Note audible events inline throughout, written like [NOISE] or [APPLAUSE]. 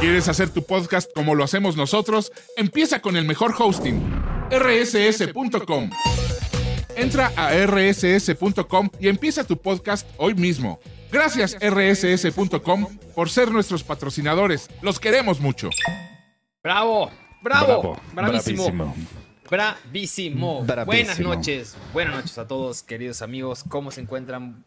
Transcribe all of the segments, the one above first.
¿Quieres hacer tu podcast como lo hacemos nosotros? Empieza con el mejor hosting, rss.com. Entra a rss.com y empieza tu podcast hoy mismo. Gracias rss.com por ser nuestros patrocinadores. Los queremos mucho. Bravo, bravo, Bravo, bravísimo. bravísimo. Bravísimo. Bravísimo. Buenas noches. Buenas noches a todos, queridos amigos. ¿Cómo se encuentran?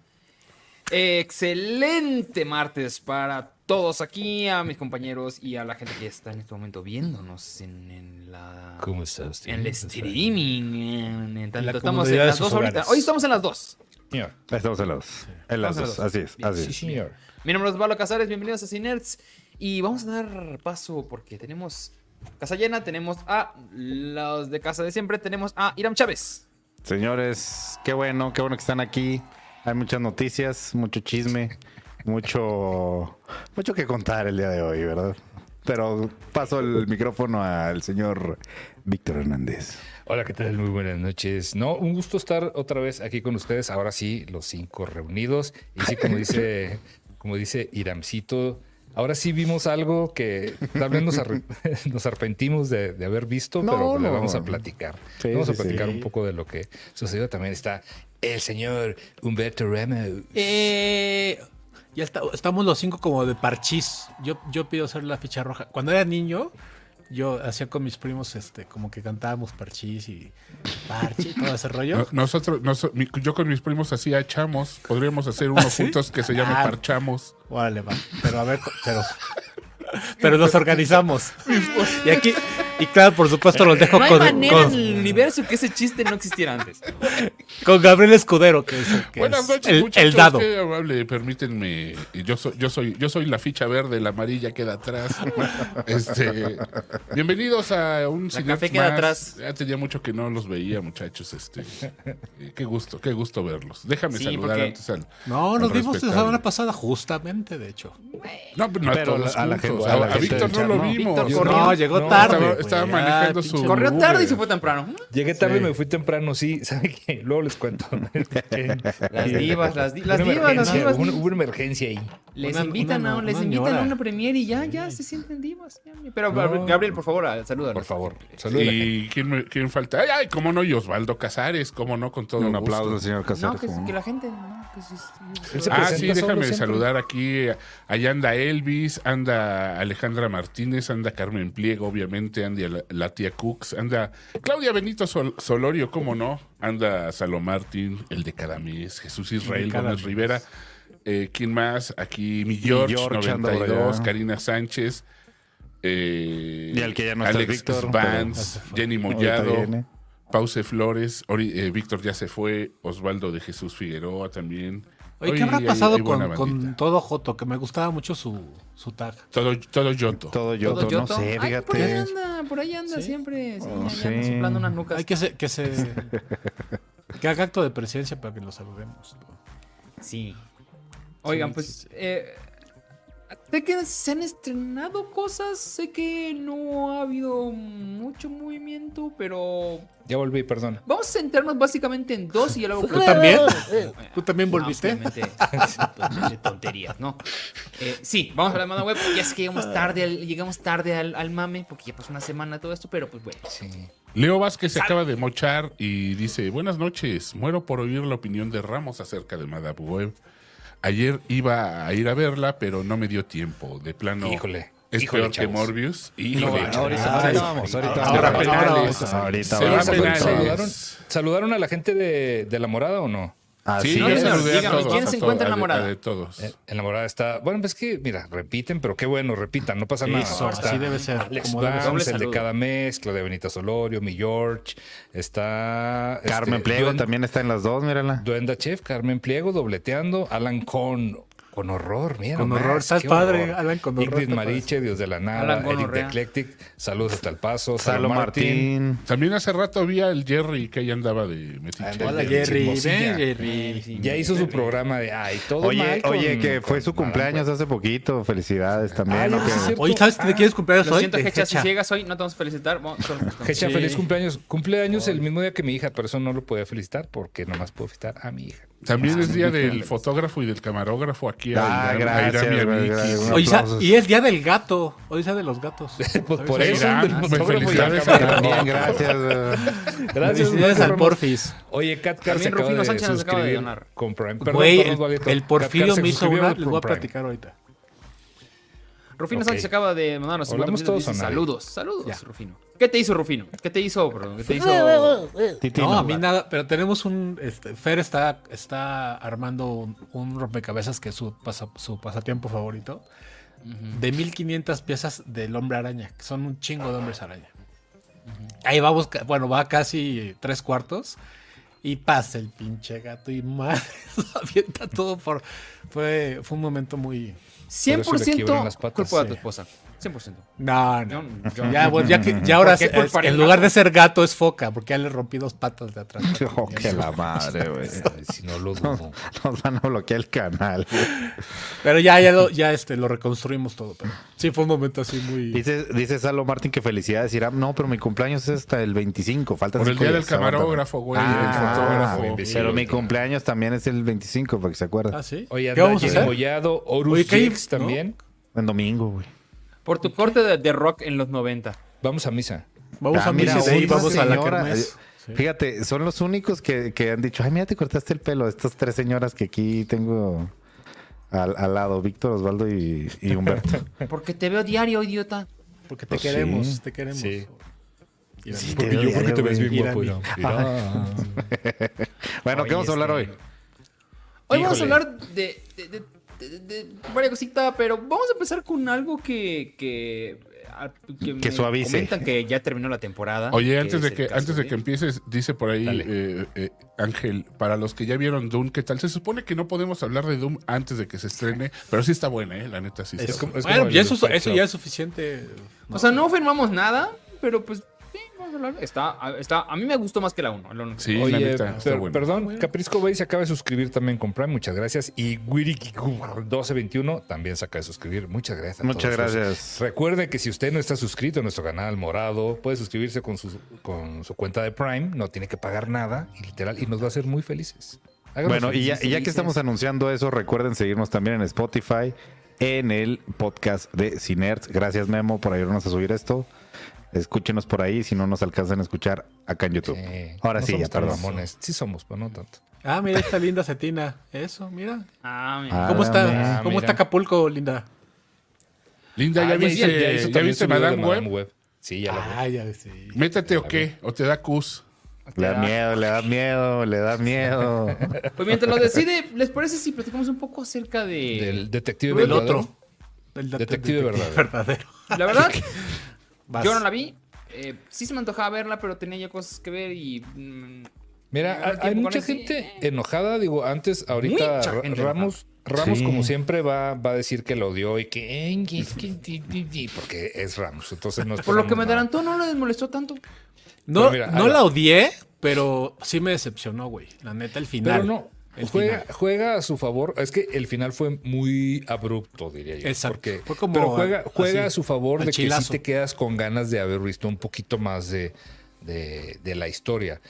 Excelente martes para todos aquí, a mis compañeros y a la gente que está en este momento viéndonos en, en la. ¿Cómo está usted? En el streaming. En, en tanto- la estamos en las dos ahorita. Hoy estamos en las dos. Señor. Estamos en las, Estamos en dos. las dos. Así es, Bien. así Sí, es. señor. Mi nombre es Osvaldo Casares, bienvenidos a Cinerts. Y vamos a dar paso porque tenemos casa llena, tenemos a los de casa de siempre, tenemos a Iram Chávez. Señores, qué bueno, qué bueno que están aquí. Hay muchas noticias, mucho chisme, mucho, mucho que contar el día de hoy, ¿verdad? Pero paso el micrófono al señor Víctor Hernández. Hola, ¿qué tal? Muy buenas noches. No, un gusto estar otra vez aquí con ustedes. Ahora sí, los cinco reunidos. Y sí, como dice, como dice Iramcito, ahora sí vimos algo que tal vez nos, arre- [LAUGHS] nos arrepentimos de, de haber visto, No, pero le no. vamos a platicar. Sí, vamos a platicar sí. un poco de lo que sucedió. También está el señor Humberto Ramos. Eh, ya está- estamos los cinco como de parchís. Yo, yo pido ser la ficha roja. Cuando era niño, yo hacía con mis primos, este, como que cantábamos parchís y parchís, todo ese rollo. No- Nosotros, noso- mi- yo con mis primos hacía chamos. Podríamos hacer uno ¿Ah, sí? juntos que se llame Ah. Parchamos. Órale, va. Pero a ver, pero. Pero nos organizamos. Y aquí, y claro, por supuesto, los dejo No hay con, manera con- en el universo que ese chiste no existiera antes. con Gabriel Escudero, que es, el, que Buenas es noches, el, muchachos. el dado. Qué amable, permítanme. Yo soy, yo soy, yo soy la ficha verde, la amarilla queda atrás. Este, bienvenidos a un Cinex café queda más. atrás. Ya tenía mucho que no los veía, muchachos. Este, qué gusto, qué gusto verlos. Déjame Sí, saludar porque- antes al. No, al nos vimos la semana pasada, justamente, de hecho. No, pero no Pero a todos a la juntos. A, Víctor no lo vimos. Víctor corrió. No, llegó No, tarde. estaba, manejando su. Corrió tarde y se fue temprano. [LAUGHS] Llegué tarde, Sí. me fui temprano, sí. [LAUGHS] ¿Sabe qué? Luego les cuento. [LAUGHS] Las divas, las, di- las divas, las divas. Hubo una emergencia ahí. Les Una- invitan, una- a, les una invitan a una premiere y ya, ya se sienten divas. Pero No. Gabriel, por favor, salúdanos. Por favor, saludos. ¿Y quién, me- quién falta? Ay, ay, cómo no, y Osvaldo Casares, cómo no, con todo Un gusto. aplauso al señor No, Casares. que, ¿cómo no? que la gente. No, que se Ah, sí, déjame saludar aquí. Allá anda Elvis, anda Alejandra Martínez, anda Carmen Pliego, obviamente, anda la, la tía Cooks, anda Claudia Benito Sol- Solorio, cómo no, anda Salomón Martín, el de cada mes, Jesús Israel Gómez mes. Rivera. Eh, ¿Quién más? Aquí mi George, George anda por 92, allá. Karina Sánchez. eh, Y al que ya no está Alex Víctor, Vance, [LAUGHS] Jenny Mollado. Pause Flores, eh, Víctor ya se fue, Osvaldo de Jesús Figueroa también. Oye, Hoy ¿qué habrá pasado hay con, todo Joto? Que me gustaba mucho su, su tag. Todo, todo Yoto. Todo yo, ¿Todo no Yoto? sé, Ay, por ahí anda, por ahí anda ¿Sí? siempre. Oh, sí. soplando unas nucas. Hay que se, que se [LAUGHS] que haga acto de presencia para que lo saludemos. Sí. Oigan, Sí, pues. sí, sí. eh, sé que se han estrenado cosas. Sé que no ha habido mucho movimiento, pero. Ya volví, perdón. Vamos a centrarnos básicamente en dos y ya luego. [LAUGHS] ¿Tú también? ¿Tú también volviste? No, [LAUGHS] tonterías, ¿no? Eh, sí, vamos a la mano web. Ya es que llegamos tarde al, llegamos tarde al, al mame, porque ya pasó una semana todo esto, pero pues bueno. Sí. Leo Vázquez se acaba de mochar y dice, buenas noches, muero por oír la opinión de Ramos acerca de Madame Web. Ayer iba a ir a verla, pero no me dio tiempo. De plano, Híjole, es híjole, peor que chavos. Morbius. Híjole, Híjole, Ahorita, ahorita vamos, ahorita Ahora, vamos. ahora, penales. ahorita vamos. penales. ¿saludaron, ¿Saludaron a la gente de, de La Morada o no? Así Sí, No, es. dígame, todos. ¿quién se encuentra de- enamorada? de todos. Eh, En La Morada está. Bueno, pues que, mira, repiten, pero qué bueno, repitan, no pasa nada. Eso, Está así debe ser. Alex como debe ser. Doble Vance, el de cada mes, Claudia Benita Solorio, mi George, está. Carmen este, Pliego Duen- también está en las dos, mírala. Duenda Chef, Carmen Pliego, dobleteando, Alan con. Con horror, mira. Con horror, estás padre, horror. Alan con horror, Ingrid. Mariche, Dios de la Nada, Alan Eric de. Eclectic, saludos hasta el paso, Salo Martín. También hace rato vi al Jerry que ahí andaba de metiche. Hola, Jerry, Jerry. chismosilla. Ven, Jerry. Ya hizo su programa de ay, todo Oye, mal con- oye, que fue su cumpleaños Madame hace poquito. Felicidades Ah, también. ya, ¿o pues, qué? es cierto. Oye, ¿sabes de quién es cumpleaños Lo hoy? siento, Hecha, si llegas hoy, no te vamos a felicitar. Hecha, [LAUGHS] Sí. feliz cumpleaños. Cumpleaños el mismo día que mi hija, pero eso no lo podía felicitar porque nomás puedo felicitar a mi hija. También es día del fotógrafo y del camarógrafo aquí a Ah, a gracias, Irán y a Oye, y es día del gato. Hoy es día de los gatos. [LAUGHS] Pues por eso. Irán, felicidades. También, gracias. güey. [LAUGHS] Gracias. Felicidades al. Porfis. Oye, Cat Car se acaba Rufino de Sánchez nos acaba de suscribir donar. con Prime. Güey, el, Porfirio me hizo una. Les voy a platicar ahorita. Rufino Ok. Sánchez acaba de mandarnos 50 Hablamos minutos todos. Saludos, saludos, Ya. Rufino. ¿Qué te hizo Rufino? ¿Qué te hizo, bro? ¿Qué te hizo? [LAUGHS] No, a mí nada, pero tenemos un. Este, Fer está, está armando un, un rompecabezas que es su, pasa- su pasatiempo favorito. De 1500 piezas del hombre araña, que son un chingo de hombres araña. Ahí vamos, ca- bueno, va casi tres cuartos. Y pasa el pinche gato y madre, [LAUGHS] avienta todo por. Fue, fue un momento muy. 100% culpa de tu esposa. 100%. No, no. Yo- yo- Ya, bueno, ya, que, ya ahora ¿Por qué es- en lugar de ser gato es foca, porque ya le rompí dos patas de atrás. [LAUGHS] Oh, que la madre, güey. [LAUGHS] Si no lo dudo. Nos van a bloquear el canal. Pero ya, ya, lo, ya este, lo reconstruimos todo. Pero sí, fue un momento así muy. Dice, dice Salo Martín que felicidades, Irán. No, pero mi cumpleaños es hasta el 25. Falta Por el día del camarógrafo, güey. Ah, el fotógrafo. invisible. pero mi cumpleaños también es el 25, para que se acuerden. Ah, sí. Oye, ¿Qué vamos también. En domingo, güey. Por tu corte de, de rock en los 90. Vamos a misa. Vamos Ah, a Day, una vamos a la kermés. Sí. Fíjate, son los únicos que, que han dicho, ay, mira, te cortaste el pelo. Estas tres señoras que aquí tengo al, al lado, Víctor, Osvaldo y, y Humberto. [LAUGHS] Porque te veo diario, idiota. Porque te Pues queremos, sí. te queremos. Sí. Sí, Porque te yo creo que te ves bien guapo. [LAUGHS] Bueno, Oye, ¿qué vamos a hablar hoy? este, Hoy vamos a hablar de, de, de- de- de varias cositas, pero vamos a empezar con algo que. que al- Que me suavice. Comentan que ya terminó la temporada. Oye, antes es de que antes de que empieces, dice por ahí eh, eh, Ángel, para los que ya vieron Doom, ¿qué tal? Se supone que no podemos hablar de Doom antes de que se estrene, pero sí está buena, ¿eh? La neta sí está Es como- buena. es Bueno, como ya el eso, eso ya es suficiente. O sea, no firmamos nada, pero pues. Está, está, a mí me gustó más que la 1. Sí, la Oye, neta está per- buena. perdón, Caprisco Bay se acaba de suscribir también con Prime, muchas gracias. Y Wiriki1221 también se acaba de suscribir, muchas gracias. a Muchas todos. gracias. Recuerde que si usted no está suscrito a nuestro canal morado, puede suscribirse con su, con su cuenta de Prime, no tiene que pagar nada y literal, y nos va a hacer muy felices. Háganos Bueno, y ya, felices. y ya que estamos anunciando eso, recuerden seguirnos también en Spotify, en el podcast de Cinerts. Gracias, Memo, por ayudarnos a subir esto. Escúchenos por ahí si no nos alcanzan a escuchar acá en YouTube. Sí. Ahora No sí, somos ya, perdón. Sí somos, pero no tanto. Ah, mira esta linda cetina. Eso, mira. Ah, mira. Ah, ¿Cómo está, mira. ¿cómo Mira. está Acapulco, linda? Linda, ¿ya viste, hizo- ya hizo viste Madame Web? Sí, ya lo vi. Ah, ya sí. Métete o qué, o te da cus. Le da miedo, le da miedo, le da miedo. [LAUGHS] Pues mientras lo decide, ¿les parece si platicamos un poco acerca de. Del detective Del verdadero. otro. Del Detective verdadero. verdadero. La verdad, [LAUGHS] Vas. yo no la vi. Eh, sí se me antojaba verla, pero tenía ya cosas que ver y. mm, Mira, hay, mucha gente eh. enojada. Digo, antes, ahorita Ramos, Ramos Sí. como siempre, va, va a decir que lo odió y que, porque es Ramos. Entonces no por lo que me adelantó, no les molestó tanto. No, mira, no la odié, pero sí me decepcionó, güey. La neta, el final. Pero no, El juega, final. juega a su favor. Es que el final fue muy abrupto, diría yo. Exacto. Porque, Fue como pero juega, juega así, a su favor de que sí te quedas con ganas de haber visto un poquito más de, de- de la historia.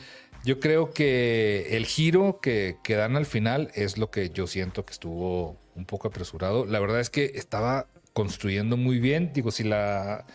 Yo creo que el giro que, que dan al final es lo que yo siento que estuvo un poco apresurado. La verdad es que estaba construyendo muy bien. Digo, si la...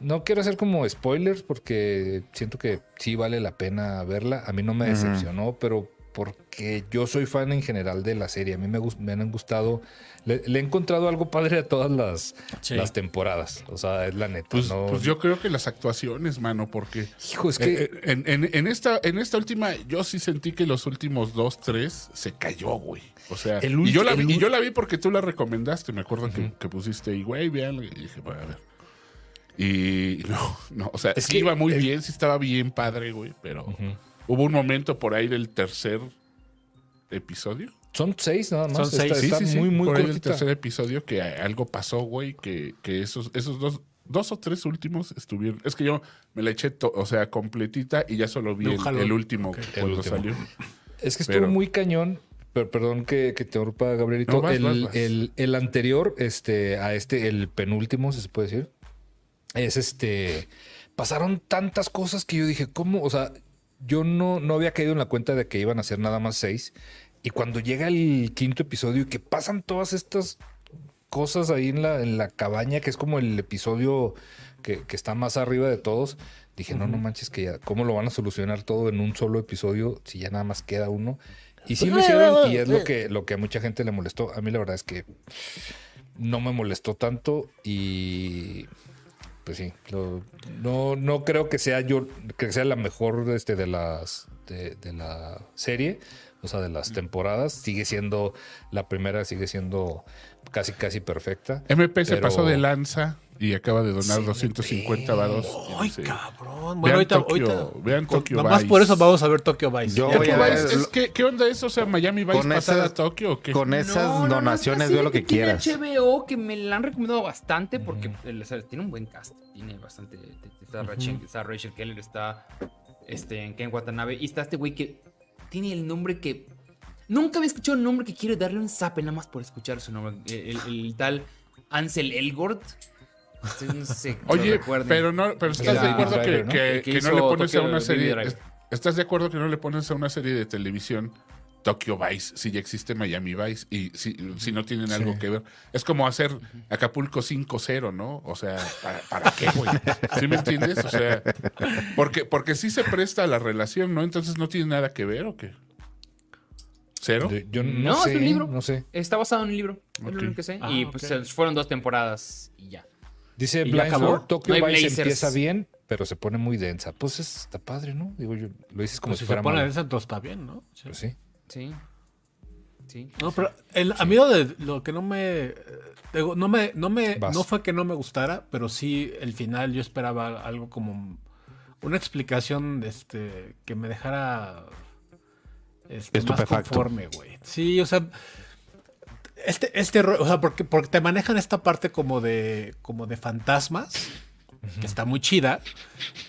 No quiero hacer como spoilers porque siento que sí vale la pena verla. A mí no me decepcionó, pero porque yo soy fan en general de la serie. A mí me, me han gustado. Le, le he encontrado algo padre a todas las, Sí. las temporadas. O sea, es la neta. Pues, no- pues yo creo que las actuaciones, mano, porque Hijo, es que. eh, eh, en, en- en esta, en esta última, yo sí sentí que los últimos dos, tres se cayó, güey. O sea, El y, yo la vi, el y yo la vi porque tú la recomendaste. Me acuerdo que, pusiste y, güey, vean. Y dije, bueno, a ver. Y [LAUGHS] no, no, o sea, Es sí que iba muy el- bien, sí estaba bien padre, güey, pero. Hubo un momento por ahí del tercer episodio. Son seis nada más. Son Está, seis. Sí, está sí, sí, muy, muy por ahí del tercer episodio que algo pasó, güey, que, que esos, esos dos, dos o tres últimos estuvieron. Es que yo me la eché, to- o sea, completita y ya solo vi el, último Ok. cuando El último. salió. Es que estuvo Pero- muy cañón. Pero, perdón que, que te urpa, Gabrielito. No, vas, el, vas, vas. el- el anterior, este, a este, el penúltimo, si se puede decir, es este. Pasaron tantas cosas que yo dije, ¿cómo? O sea, yo no, no había caído en la cuenta de que iban a ser nada más seis. Y cuando llega el quinto episodio y que pasan todas estas cosas ahí en la, en la cabaña, que es como el episodio que, que está más arriba de todos, dije, no, no manches, que ya, ¿cómo lo van a solucionar todo en un solo episodio si ya nada más queda uno? Y sí lo hicieron y es lo que, lo que a mucha gente le molestó. A mí la verdad es que no me molestó tanto y pues sí, lo- no, no creo que sea yo, que sea la mejor este, de las de, de la serie, o sea, de las temporadas. Sigue siendo, la primera sigue siendo casi casi perfecta. MP se pasó de lanza y acaba de donar Sí, 250 varos. Ay, Sí. cabrón. Bueno, Vean ahorita, Tokio- ahorita- vean Tokio Nomás Vice. por eso vamos a ver Tokyo Vice. Yo Ya voy que a Tokio ver- Vice, es que, ¿Qué onda eso? O sea, Miami Vice Con pasada esas- a Tokio o qué? Con esas No, no, no, donaciones es veo lo que quieras. HBO que me la han recomendado bastante porque el- o sea, tiene un buen cast. Tiene bastante. Está Rachel, está Rachel Keller, está este, en Ken Watanabe y está este güey que tiene el nombre que. Nunca había escuchado un nombre que quiero darle un zape nada más por escuchar su nombre. El, el- el tal Ansel Elgort. Ustedes no sé Oye, recuerden. pero no, pero estás Era- de acuerdo que, ¿no? que- El que que no le pones a una serie. ¿Estás de acuerdo que no le pones a una serie de televisión Tokyo Vice si ya existe Miami Vice y si, si no tienen algo que ver? Es como hacer Acapulco 5-0, ¿no? O sea, ¿para, para qué, güey? ¿Sí me entiendes? O sea, porque, porque sí se presta a la relación, ¿no? Entonces no tiene nada que ver o qué. ¿Cero? Yo, yo no, No, es un libro. no sé. Está basado en un libro. Es Ok. lo único que sé. Ah, y pues se- fueron dos temporadas y ya. Dice ¿Y ya Blind acabó? Sword, Tokyo No Vice blazers. empieza bien, pero se pone muy densa. Pues es- está padre, ¿no? Digo yo, lo dices como Pues si si se fuera pone malo. densa, entonces está bien, ¿no? Sí. Pues sí. Sí. Sí. No, pero el, a mí lo, de, lo que no me, digo, no me, no me, Vas. no fue que no me gustara, pero sí el final yo esperaba algo como una explicación, este, que me dejara este, más Estupefacto. conforme, güey. Sí, o sea, este, este, o sea, porque, porque te manejan esta parte como de, como de fantasmas. Que está muy chida.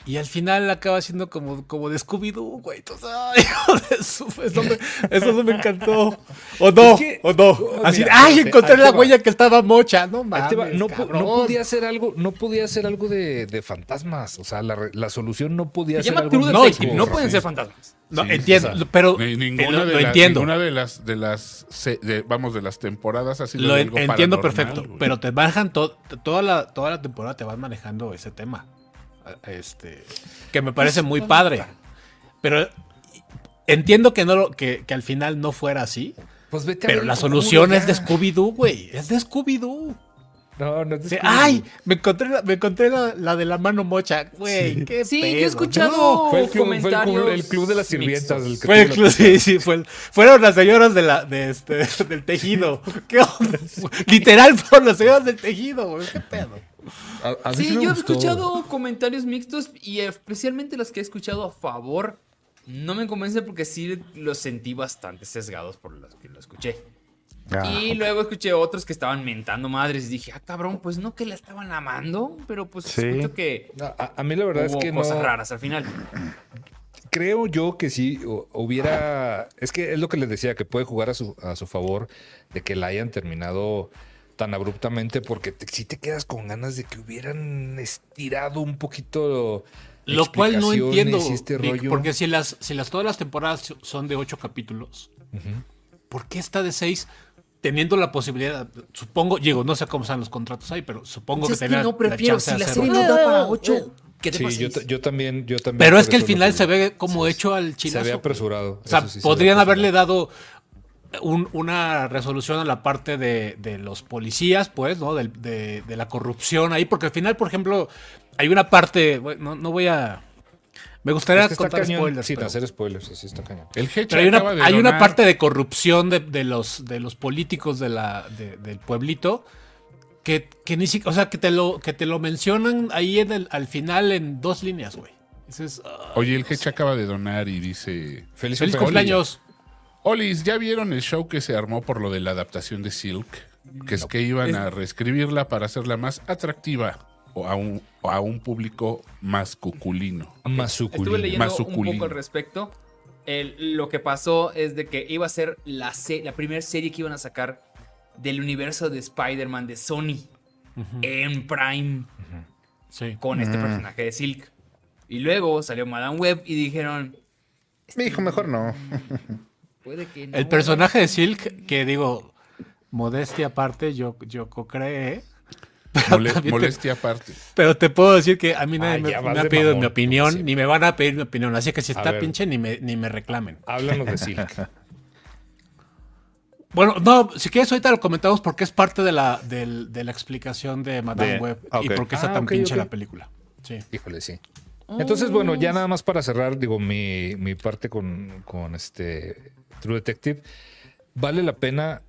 Y al final acaba siendo como, como de Scooby-Doo, güey. Entonces, [LAUGHS] ay, hijo de su- Eso, me, eso no me encantó. O no, Es que- o no. oh, Así, mira, ay, encontré la huella que estaba mocha. No va. mames, No, no podía ser algo, no podía ser algo de, de fantasmas. O sea, la, la solución no podía Se ser llama algo No, Detective. No pueden ser fantasmas. No, Sí, entiendo, o sea, pero Ni- eh, ninguna, lo, de lo las, entiendo. ninguna de las de las se- de- vamos de las temporadas ha sido Lo en- algo entiendo perfecto, pero te manejan to- toda la toda la temporada te van manejando ese tema. Este que me parece muy padre. Pero entiendo que no lo- que, que al final no fuera así, Pues vete a pero ver la solución es de. Scooby-Doo, güey. Es de Scooby-Doo. No, no es de Sí, Scooby-Doo. ay, me encontré, la, me encontré la, la de la mano mocha, güey. qué Sí, yo he escuchado No, Fue el club, fue el club- comentarios el club de las sirvientas. el que Fue el club, sí, sí, fue el- fueron las señoras de la, de este, [LAUGHS] del tejido. [LAUGHS] ¿Qué onda? Literal fueron las señoras del tejido, güey. ¿Qué pedo? A- a mí Sí, me yo he escuchado comentarios mixtos y especialmente los que he escuchado a favor no me convencen porque sí los sentí bastante sesgados por los que lo escuché. Ah, y luego escuché otros que estaban mentando madres y dije, ah, cabrón, pues no que la estaban amando, pero pues Sí. escucho que No, a, a mí la verdad hubo es que cosas no. raras al final. Creo yo que sí hu- hubiera. Es que es lo que les decía, que puede jugar a su, a su favor de que la hayan terminado tan abruptamente, porque te, sí te quedas con ganas de que hubieran estirado un poquito. Lo cual no entiendo. este Vic, rollo. porque si las, si las todas las temporadas son de ocho capítulos, ¿por qué está de seis? Teniendo la posibilidad, supongo, digo, no sé cómo están los contratos ahí, pero supongo que es que tenía no prefiero, chance si la hacerlo. serie no da para 8, ¿qué te Sí, pasa? yo, ta- yo también, yo también. Pero es que el final se ve como hecho al Se chinazo. ve apresurado. O sea, sí se podrían apresurado. haberle dado un- una resolución a la parte de, de los policías, pues, ¿no? Del- De, de la corrupción ahí, porque al final, por ejemplo, hay una parte, bueno, no, no voy a... Me gustaría Es que está contar cañón, spoilers. Sin pero- hacer spoilers, así está cañón. El pero hay una, acaba de hay una donar- parte de corrupción de, de los, de los políticos de la, de- del pueblito que, que ni siquiera, o sea, que te lo, que te lo mencionan ahí en el, al final en dos líneas, güey. Dices, ah, Oye, el Heche acaba de donar y dice... Feliz, feliz cumpleaños. Olis, ¿ya vieron el show que se armó por lo de la adaptación de Silk? Que es que iban a reescribirla para hacerla más atractiva o a un, o a un público más cuculino. Estuve Masuculino. leyendo un Masuculino. poco al respecto. El- lo que pasó es de que iba a ser la, se- la primera serie que iban a sacar del universo de Spider-Man de Sony en Prime Sí. con este personaje de Silk. Y luego salió Madame Web y dijeron, Me dijo, mejor no. Puede que no. El personaje de Silk, que digo, modestia aparte, yo, yo co-creé. Mole- también te- molestia aparte. Pero te puedo decir que a mí nadie Ah, me, me ha pedido mamón, mi opinión, ni me van a pedir mi opinión. Así que si A está ver. pinche, ni me, ni me reclamen. Háblanos de Silk. [LAUGHS] Bueno, no, si quieres ahorita lo comentamos porque es parte de la, de la explicación de Madame De- Web y ok. por qué está Ah, tan pinche la película. Sí. Híjole, sí. Entonces, bueno, ya nada más para cerrar, digo, mi, mi parte con, con este True Detective. Vale la pena.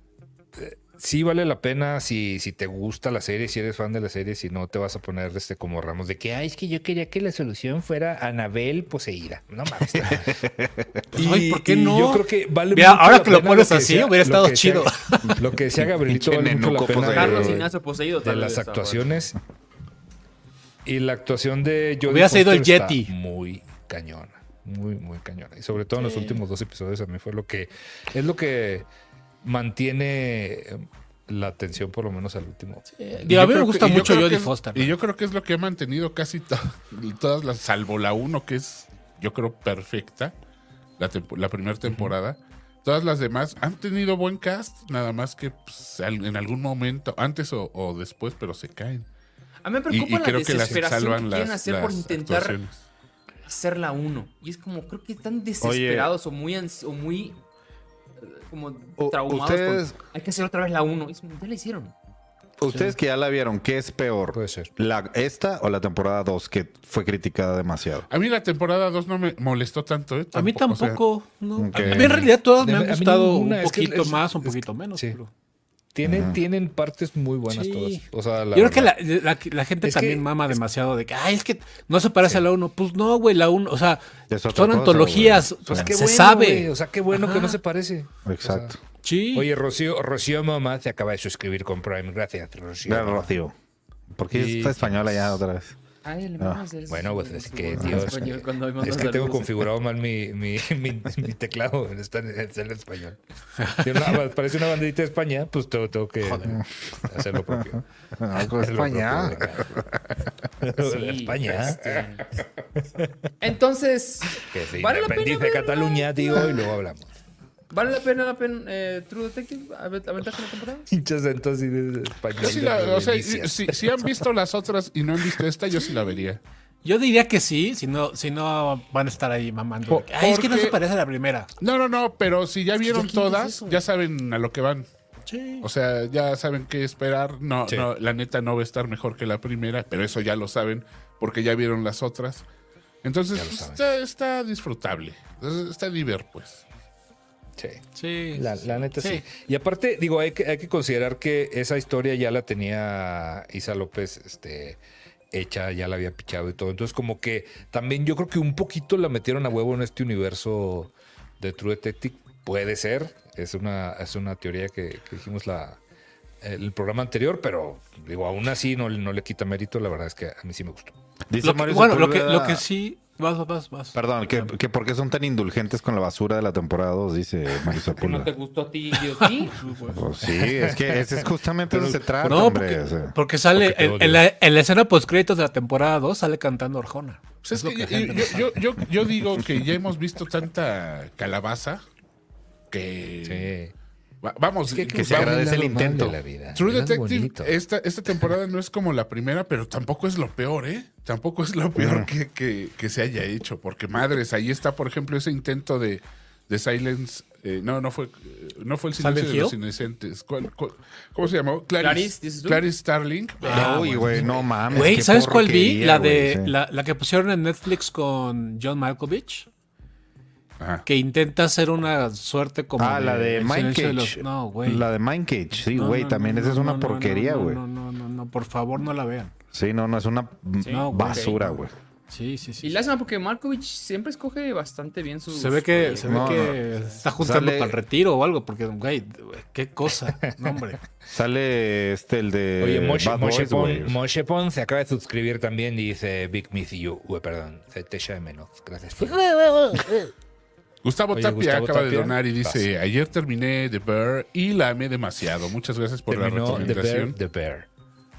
eh, Sí vale la pena si, si te gusta la serie, si eres fan de la serie, si no te vas a poner este como ramos de que, ay, es que yo quería que la solución fuera Anabel poseída. No mames. [LAUGHS] Pues, ay, ¿por qué y no? Yo creo que vale Mira, mucho ahora la que lo pones que así, hubiera estado chido. [LAUGHS] Lo que decía [LAUGHS] Gabrielito vale mucho la pena poseído. Carlos de- Ignacio poseído. de tal las actuaciones y la actuación de Jodie Hubiera sido el Yeti. muy cañona muy muy cañona y sobre todo en los últimos dos episodios a mí fue lo que es lo que mantiene eh, la atención por lo menos al último Y Digo, a mí me gusta que- y yo mucho Jodie Foster. Y yo creo que es lo que ha mantenido casi to- todas las, salvo la 1, que es, yo creo, perfecta, la, tempo- la primera temporada. Todas las demás han tenido buen cast, nada más que pues, al- en algún momento, antes o, o después, pero se caen. A mí me Y, preocupa y la creo que las desesperación que, salvan quieren las, hacer por intentar actuaciones. Hacer la 1. Y es como, creo que están desesperados o muy o muy eh, como U- traumados. ustedes- con, Hay que hacer otra vez la 1. Y es como, ya la hicieron. Ustedes que ya la vieron, ¿qué es peor? Puede ser. La, ¿Esta o la temporada 2 que fue criticada demasiado? A mí la temporada 2 no me molestó tanto, ¿eh? A mí o sea, tampoco. no. A mí en realidad todas me han gustado ninguna, un es que poquito más, un es- poquito menos. sí. pero- tienen tienen partes muy buenas Sí. todas o sea la Yo creo que la, la- la gente Es también que- mama demasiado de que, ay, es que no se parece a la 1. Pues no, güey, la 1, o sea, son cosa, antologías, pues Sí. Qué se bueno, sabe. o sea qué bueno que no se parece Exacto. O sea, Sí. Oye, Rocío, Rocío Mamá se acaba de suscribir con Prime. Gracias, Rocío. Mira, Rocío. ¿Por qué Sí. está española ya otra vez? Ah, Bueno, pues es que, Dios. español Es que tengo configurado mal mi, mi, [LAUGHS] mi, mi teclado. Está en, está en español. Una- parece una banderita de España, pues tengo, tengo que hacer lo propio. [LAUGHS] Algo [LAUGHS] de Hacer lo España. propio Sí, España. este. Entonces, Que se ¿Vale la pena? Cataluña, tío, y luego hablamos. ¿Vale la pena, la pena eh, True Detective? ¿Avent- ¿Aventaste la temporada? [LAUGHS] Hinchas de entonces de español. Yo sí de la- o sea, si, si han visto las otras y no han visto esta, yo sí la vería. Yo diría que sí, si no, si no van a estar ahí mamando. Ay, es que no se parece a la primera. No, no, no, pero si ya vieron todas, ya saben a lo que van. Sí. O sea, ya saben qué esperar. No, Sí. no, la neta no va a estar mejor que la primera, pero eso ya lo saben porque ya vieron las otras. Entonces, está, está disfrutable. Está diver, pues. Sí. Sí. La, la neta sí. Sí. Y aparte, digo, hay que, hay que considerar que esa historia ya la tenía Isa López este, hecha, ya la había pichado y todo. Entonces, como que también yo creo que un poquito la metieron a huevo en este universo de True Detective. Puede ser. Es una, es una teoría que, que dijimos la, el programa anterior, pero digo, aún así no, no le quita mérito. La verdad es que a mí sí me gustó. Dice Lo que- Mario bueno, lo que, lo que sí. Vas, vas, vas, vas. Perdón, que, que por qué son tan indulgentes con la basura de la temporada 2, dice [LAUGHS] Mario ¿Que no te gustó a ti, Dios [LAUGHS] sí? Pues sí, es que ese es justamente de se trata, No, hombre. porque, o sea. porque sale Porque en, la, en la escena post créditos de la temporada 2 sale cantando Arjona. Pues es que que yo, yo- yo- yo- yo digo que ya hemos visto tanta calabaza que. Sí. Va- vamos, que pues, se agradece el intento. de la vida. True Es Detective, esta, esta temporada no es como la primera, pero tampoco es lo peor, ¿eh? Tampoco es lo peor que, que- que se haya hecho, porque madres, ahí está, por ejemplo, ese intento de, de Silence. eh, no, no fue, eh, no fue el silencio ¿Silent de los inocentes. ¿Cuál- cuál- cómo se llamó? Clarice, Clarice, Starling. Ah, Uy, güey, no mames. Güey, ¿sabes cuál vi? La güey, de sí. la, la que pusieron en Netflix con John Malkovich, Ajá. que intenta hacer una suerte como Ah, la de silencio de Cage. los- No, güey. La de Mind Cage, sí, No, güey, no, también no, esa es una no, porquería, no, güey. No, no, no, no, por favor no la vean. Sí, no, no, es una basura, güey. Sí, sí, sí. Y lástima porque Markovich siempre escoge bastante bien sus. Se ve que, se ve No, que está juntando Sale- para el retiro o algo, porque, güey, qué cosa. No, hombre. [LAUGHS] Sale este, el de Oye, Moshe, Bad Moshe Boys, güey. Pon, Moshe Pon se acaba de suscribir también y dice Big Miss You. Uy, perdón, se te echa de menos. Gracias. [LAUGHS] Gustavo Oye, Tapia Gustavo acaba de Tapia, donar y dice: Ayer terminé The Bear y la amé demasiado. Muchas gracias por la Terminó The Bear, recomendación. The Bear.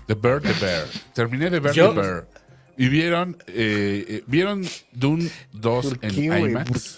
The Bear, The Bear. Terminé de ver Yo- The Bear. Y vieron, eh, eh, vieron Dune 2 ¿Por en? IMAX.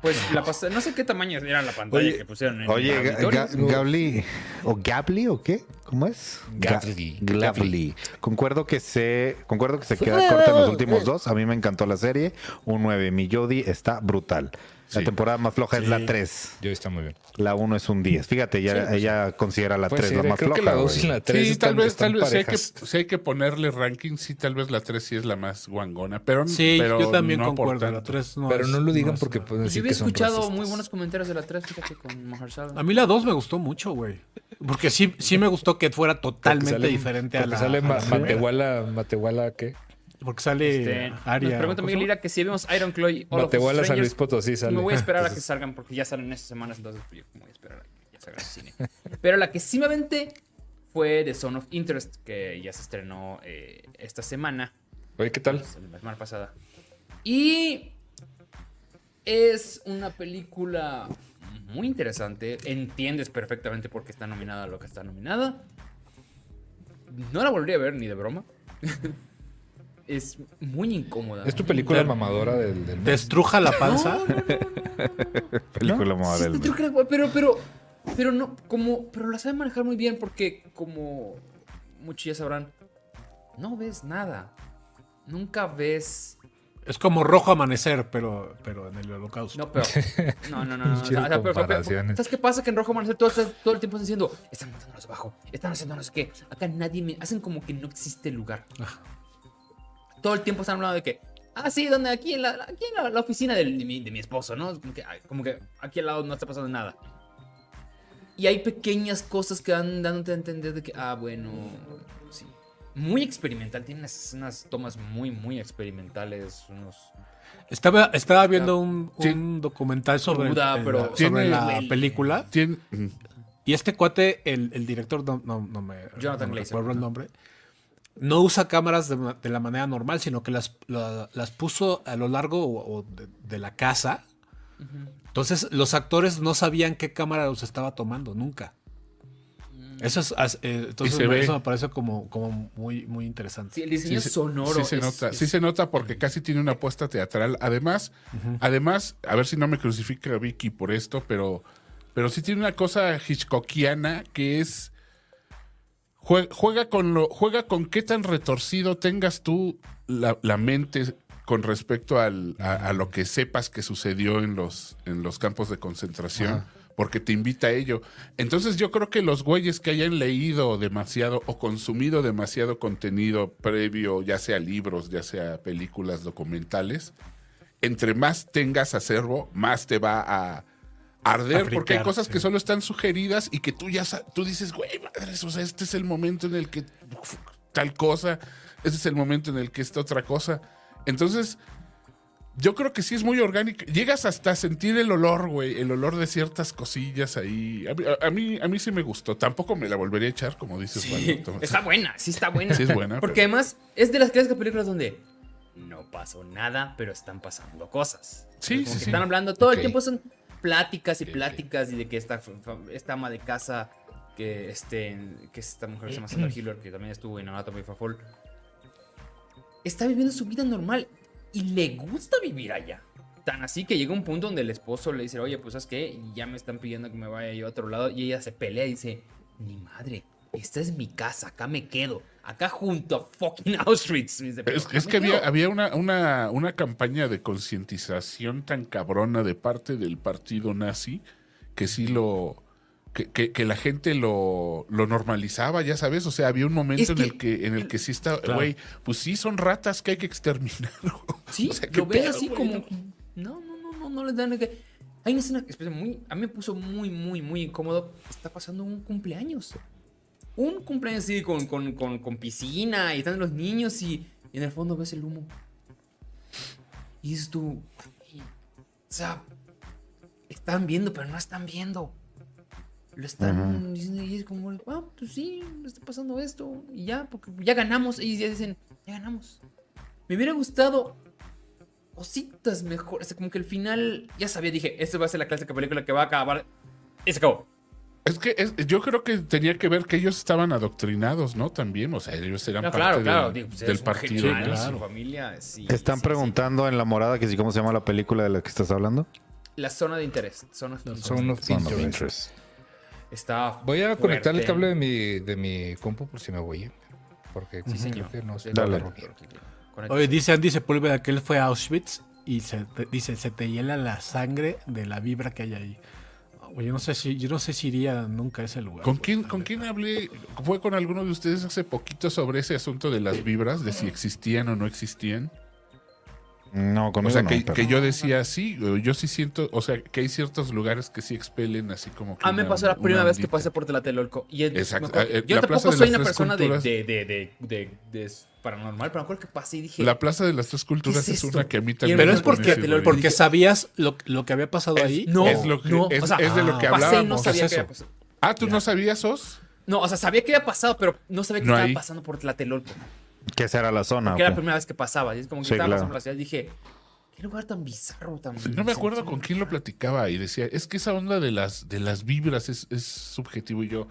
Pues la pas- no sé qué tamaño era la pantalla Oye, que pusieron en Oye, el Ga- Gabli, ¿o Gabli o qué? ¿Cómo es? Ga- Gabli. Gabli. Concuerdo que se, concuerdo que se queda [LAUGHS] corta en los últimos dos. A mí me encantó la serie. Un 9. Mi Jodie está brutal. La Sí. temporada más floja es la Sí. 3. Yo está muy bien. La 1 es un 10. Fíjate, ya, ella considera la Pues 3 sí, la más creo floja. que la 2 güey. y la 3 Sí, están, tal vez, tal vez si hay, que, si hay que ponerle ranking, sí, tal vez la 3 sí es la más guangona. Pero, Sí, pero yo también no concuerdo. La tanto. 3 no Pero es- no lo digan es porque pueden Pues yo decir había que son escuchado racistas. muy buenos comentarios de la 3, fíjate, con Mahershala. A mí la 2 me gustó mucho, güey. Porque sí, sí me gustó que fuera totalmente sale- diferente a la. sale a la. Matehuala, Matehuala, ¿qué? Porque sale Este, Aria. nos pregunta ¿cómo Miguel? Lira que si vemos Iron Claw y All of Us Matehuala, San Strangers, Luis Potosí sale. Me voy a esperar a que salgan porque ya salen estas semanas, entonces pues, yo me voy a esperar a que ya salgan al cine. Pero la que sí me aventé fue The Zone of Interest, que ya se estrenó eh, esta semana, Oye, ¿qué tal? la semana pasada. Y es una película muy interesante. Entiendes perfectamente por qué está nominada a lo que está nominada. No la volvería a ver ni de broma. [LAUGHS] es muy incómoda. ¿Es tu película mamadora del, del ¿Te mes? estruja la panza? No, no, no, no. [LAUGHS] Película Sí, model. está truquera, pero, pero, pero no, como, pero la sabe manejar muy bien porque, como muchos ya sabrán, no ves nada. Nunca ves. Es como rojo amanecer, pero, pero en el holocausto. No, pero. [LAUGHS] No, no, no. no, o sea, Chidas o sea, pero- pero-. ¿Sabes qué pasa? Que en Rojo Amanecer todo, todo el tiempo están diciendo, están matándonos abajo, están haciendo no sé qué. Acá nadie me. Hacen como que no existe el lugar. Todo el tiempo están hablando de que. Ah, sí, donde aquí en la, aquí en la, la oficina del- de, mi, de mi esposo, ¿no? Como que, como que aquí al lado no está pasando nada. Y hay pequeñas cosas que van dándote a entender de que, ah, bueno, sí. Muy experimental, tiene unas, unas tomas muy, muy experimentales, unos... Estaba, estaba viendo un, Sí. un documental sobre, Cruda, el- pero- sobre Tiene- la película. Tiene- Y este cuate, el, el director, no, no, no me, Jonathan no me Glazer. recuerdo el nombre, no usa cámaras de, la manera normal, sino que las, la- las puso a lo largo o, o de, de la casa. Entonces, los actores no sabían qué cámara los estaba tomando, nunca. Eso es, eh, entonces me- eso me parece como, como muy, muy interesante. Sí, el diseño Sí se- sonoro. Sí se es- nota, es- sí se nota porque casi tiene una apuesta teatral. Además, además, a ver si no me crucifica Vicky por esto, pero, pero sí tiene una cosa hitchcockiana que es jue- juega con lo, juega con qué tan retorcido tengas tú la, la mente con respecto al- a, a lo que sepas que sucedió en los, en los campos de concentración. Porque te invita a ello. Entonces yo creo que los güeyes que hayan leído demasiado o consumido demasiado contenido previo, ya sea libros, ya sea películas documentales, entre más tengas acervo, más te va a arder, porque hay cosas sí. que solo están sugeridas y que tú ya tú dices, güey, madres, o sea, este es el momento en el que uf, tal cosa, este es el momento en el que esta otra cosa. Entonces, yo creo que sí es muy orgánico. Llegas hasta a sentir el olor, güey, el olor de ciertas cosillas ahí. A, mí- a- a mí, a mí sí me gustó. Tampoco me la volvería a echar, como dices, Sí, [LAUGHS] está buena, sí está buena. Sí es buena, Porque además es de las clásicas películas donde no pasó nada, pero están pasando cosas. Sí, Como sí, que sí. Están hablando todo el tiempo, son pláticas y pláticas y de que esta, esta ama de casa, que, este, que es esta mujer que se llama Sandra Hiller, que también estuvo en Anatomy of a Fall, [CLEARS THROAT] está viviendo su vida normal y le gusta vivir allá. Tan así que llega un punto donde el esposo le dice, oye, pues ¿sabes qué? Ya me están pidiendo que me vaya yo a otro lado. Y ella se pelea y dice, ni madre, esta es mi casa, acá me quedo. Acá junto a fucking Auschwitz. Me dice, "Pero Es, que había, quedo". había una, una, una campaña de concientización tan cabrona de parte del partido nazi que sí lo. Que, que- que la gente lo, lo normalizaba, ya sabes. O sea, había un momento Es en que- el que en el que sí está, Claro. güey, pues sí son ratas que hay que exterminar. [LAUGHS] Sí, O sea, ¿qué lo ven pedo, así como. No, no, no, no, no les dan. que- Hay una escena muy. A mí me puso muy, muy, muy incómodo. Está pasando un cumpleaños. Un cumpleaños así con, con, con, con piscina y están los niños y, y en el fondo ves el humo. Y dices tú. o sea, están viendo, pero no están viendo. Lo están diciendo y es como, ah, pues sí, está pasando esto. Y ya, porque ya ganamos. Y ya dicen, ya ganamos. Me hubiera gustado cositas mejores. O sea, como que el final, ya sabía, dije, esta va a ser la clásica película que va a acabar. Y se acabó. Es que es- yo creo que tenía que ver que ellos estaban adoctrinados, ¿no? También, o sea, ellos eran No, parte claro, del, claro. digo, pues, del partido. genio, nazi. su familia, sí, Están sí, sí. preguntando en la morada que si cómo se llama la película de la que estás hablando. La zona de interés. Zona of interest. Son of Son of interest. interest. Está Voy a conectar el cable de mi, de mi compu por si me voy. ¿eh? Porque Sí, señor. creo que no Dale. Oye, dice Andy Sepúlveda que él fue a Auschwitz y se te- dice, se te hiela la sangre de la vibra que hay ahí. Oye, no sé si, yo no sé si iría nunca a ese lugar. ¿Con güey, quién, ¿Con quién hablé? Fue con alguno de ustedes hace poquito sobre ese asunto de las vibras, de si existían o no existían. No, O conmigo sea, no, que, pero- que yo decía sí, yo sí siento, o sea, que hay ciertos lugares que sí expelen así como que. A mí me pasó la primera vez que pasé por Tlatelolco. Y es- Exacto. acuerdo- Eh, yo la tampoco soy una persona de, Culturas. de, de, de, de- de paranormal, pero me acuerdo que pasé y dije. La Plaza de las Tres Culturas ¿Qué es, es una que a mí también. Pero me es porque, porque sabías lo, lo que había pasado ahí. no, es lo que, no, es, o sea, es de lo que ah, pasé y hablábamos. no sabía es qué eso. había pasado. Ah, ¿tú no sabías, Os? No, o sea, sabía que había pasado, pero no sabía que No estaba pasando por Tlatelolco. Que esa era la zona. Que era la primera vez que pasaba. Y es como que Sí, estaba claro. pasando la ciudad y dije, qué lugar tan bizarro, tan. [LAUGHS] No me acuerdo con quién lo platicaba y decía, es que esa onda de las, de las vibras es, es subjetivo y yo,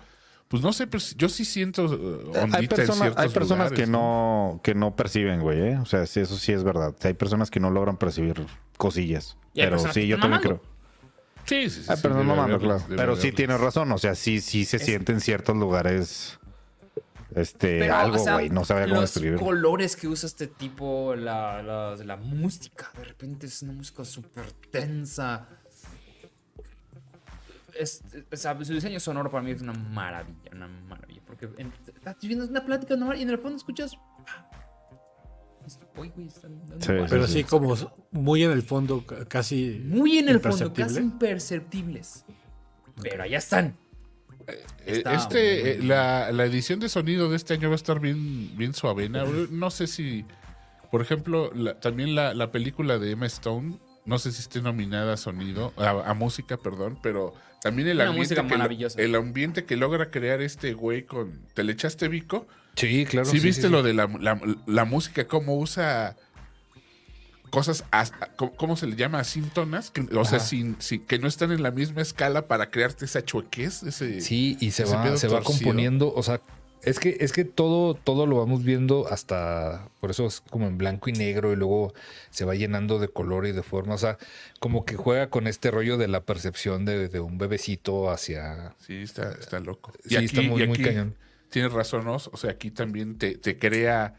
pues no sé, pero yo sí siento ondita Hay, en persona- ciertos hay personas lugares, que no, que no perciben, güey, ¿eh? O sea, sí, eso sí es verdad. Hay personas que no logran percibir cosillas. Pero personas sí, yo también mamando. creo. Sí, sí, sí. Ay, sí, pero no debe mamando, haberles, claro. Pero sí tienes razón. O sea, sí, sí se Es- siente en ciertos lugares. Este, Pero, algo, o sea, güey. No sabía cómo los describirlo. colores que usa este tipo, la, la, la música, de repente es una música súper tensa. Es, o sea, su diseño sonoro para mí es una maravilla, una maravilla. Porque en- estás viendo una plática normal y en el fondo escuchas. ah, es- Uy, güey, están dando Sí. Pero sí, sí, sí. como muy en el fondo, ca- casi. Muy en el fondo, casi imperceptibles. Pero allá están. Eh, Está Este, eh, la, la edición de sonido de este año va a estar bien, bien suavena. No sé si, por ejemplo, la- también la, la película de Emma Stone, no sé si esté nominada a sonido, a, a música, perdón, pero también el Una ambiente, música que el ambiente que logra crear este güey con... ¿Te le echaste Vico? Sí, claro. ¿Sí, sí, viste sí, lo de la, la- la música, cómo usa cosas, as- ¿cómo, se le llama? Asíntonas, que, o sea, sin, sin- que no están en la misma escala para crearte esa chuequez, ese... Sí, y se va, se componiendo. O sea, es que, es que todo, todo lo vamos viendo hasta. Por eso es como en blanco y negro, y luego se va llenando de color y de forma. O sea, como que juega con este rollo de la percepción de, de un bebecito hacia. Sí, está, está loco. Sí, está muy, y muy cañón. Tienes razón, Os. O sea, aquí también te, te crea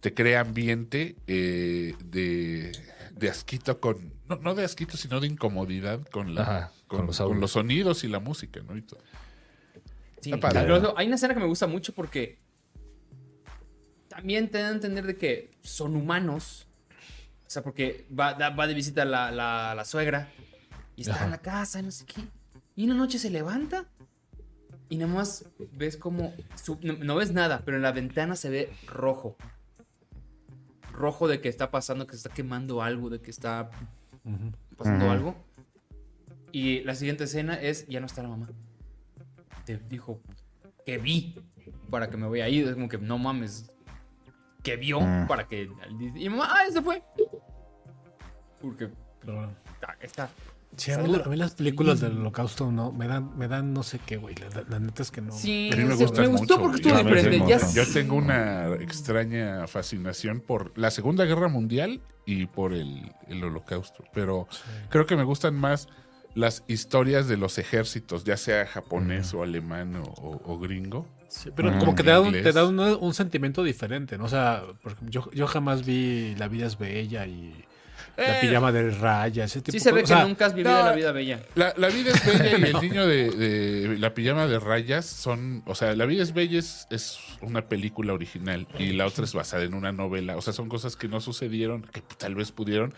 te crea ambiente eh, de, de asquito con. No, no de asquito, sino de incomodidad con la Ajá, con, con los con los sonidos y la música, ¿no? Y todo. Sí, hay una escena que me gusta mucho porque también te dan a entender de que son humanos. O sea, porque va, da- va de visita la, la, la suegra y está Ajá. en la casa y no sé qué. Y una noche se levanta y nada más ves como... su- no, no ves nada, pero en la ventana se ve rojo. Rojo de que está pasando, que se está quemando algo, de que está pasando algo. Y la siguiente escena es, ya no está la mamá. Te dijo que vi para que me voy ahí. Es como que no mames. Que vio Mm. para que... Y mamá, ah, se fue. Porque ah, está. Sí, a mí, la- a mí las películas del holocausto no, me dan, me dan no sé qué, güey. La, la neta es que no. Sí, A mí me me gustó mucho, porque estuvo diferente. Ya Yo tengo una extraña fascinación por la Segunda Guerra Mundial y por el, el Holocausto. Pero creo que me gustan más las historias de los ejércitos, ya sea japonés o alemán o, o- o gringo. Sí, pero Mm. como que te da, un, te da un, un sentimiento diferente, ¿no? O sea, yo, yo jamás vi La vida es bella y La Eh, pijama de raya, ese tipo Sí se ve cosas. que O sea, nunca has vivido no, la vida bella. La, la vida es bella y el [LAUGHS] niño de, de la pijama de rayas son, o sea, la vida es bella es, es una película original y la otra es basada en una novela, o sea, son cosas que no sucedieron, que tal vez pudieron,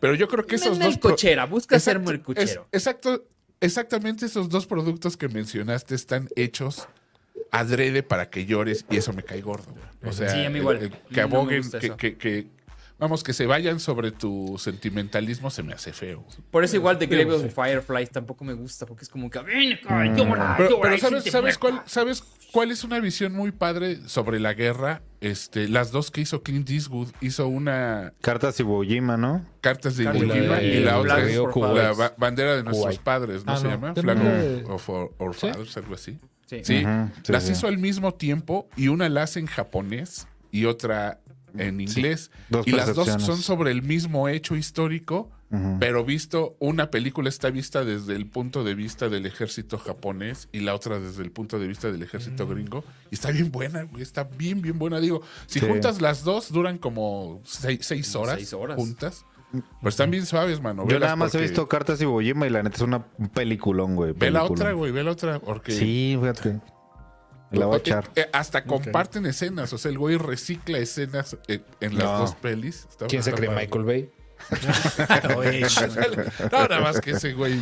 pero yo creo que esos dos... cochera, busca ser muy cochero. es- exacto, exactamente esos dos productos que mencionaste están hechos adrede para que llores y eso me cae gordo. güey. O sea, Sí, a mí igual. el- el No que me aboguen, que- vamos, que se vayan sobre tu sentimentalismo se me hace feo. Por eso igual The Pero Grave of Fireflies tampoco me gusta, porque es como que ven acá, llora, Pero, llora, pero ¿sabes, sabes, muerta". cuál, ¿sabes cuál es una visión muy padre sobre la guerra? Este, las dos que hizo Clint Eastwood. Hizo una Cartas Iwo Jima, ¿no? Cartas de Iwo de Jima Iwo y la otra es la bandera de nuestros Kuwait. padres, ¿no Ah, se no. llama? Flag de- of, ¿Sí? Fathers, algo así. Sí. Sí, Ujú, sí, las sí. hizo al mismo tiempo y una la hace en japonés y otra en inglés. Dos y las dos son sobre el mismo hecho histórico. Pero visto, una película está vista desde el punto de vista del ejército japonés y la otra desde el punto de vista del ejército gringo. Y está bien buena, güey. Está bien, bien buena. Digo, si Sí. juntas las dos, duran como seis, horas, seis horas. juntas. Pero están bien suaves, mano. Yo nada más he visto Cartas y Bojima y la neta es una un peliculón, güey. Ve la otra, güey. Ve la otra. Porque Sí, fíjate. La voy a Eh, echar. eh, hasta comparten escenas. O sea, el güey recicla escenas en las No. dos pelis. Está- ¿Quién se cree? Michael Bay. [LAUGHS] [LAUGHS] No, nada más que ese güey.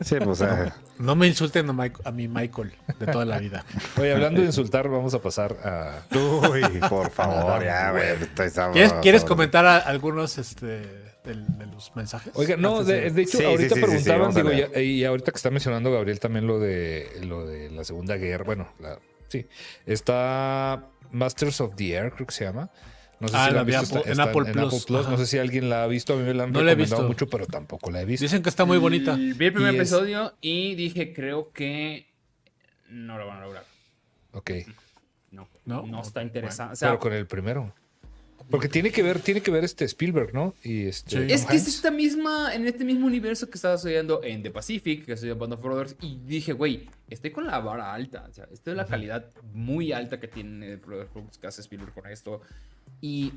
Sí, pues, ah, no me insulten a, Mike- a mi Michael de toda la vida. Oye, hablando de insultar, vamos a pasar a. Uy, por favor, ya, güey. estoy sabroso. ¿Quieres, ¿quieres comentar a- algunos este, de, los mensajes? Oiga, no, de, de hecho, Sí, ahorita sí, sí, sí, preguntaban, digo, ya- y ahorita que está mencionando Gabriel también lo de lo de la Segunda Guerra, bueno, la- sí, está Masters of the Air, creo que se llama. No sé Ah, si la la han vi visto, Apple- está- en está Apple Plus, No ajá. sé si alguien la ha visto, a mí me la han No la he recomendado visto. mucho, pero tampoco la he visto. Dicen que está muy bonita. Vi el primer Y es- episodio y dije, creo que no lo van a lograr. Ok, No, ¿No? no, está interesante. O sea, pero con el primero. Porque tiene que ver, tiene que ver este Spielberg, ¿no? Y este. Sí. Es que es esta misma, en este mismo universo que estaba estudiando en The Pacific, que estoy en Band of Brothers, y dije, güey, estoy con la vara alta. O sea, esta es la calidad muy alta que tiene el que hace Spielberg con esto. Y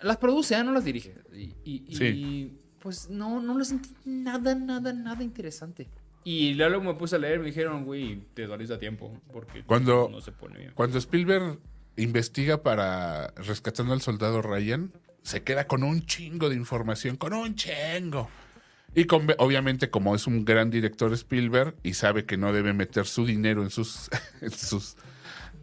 las produce, ah, no las dirige. Y, y- y, Sí. pues no, no lo sentí nada, nada, nada interesante. Y luego me puse a leer, me dijeron, güey, te darís a tiempo, porque Cuando- no se pone bien. Cuando Spielberg investiga para Rescatando al Soldado Ryan, se queda con un chingo de información, con un chingo. Y con- obviamente, como es un gran director Spielberg y sabe que no debe meter su dinero en sus, [LAUGHS] en sus,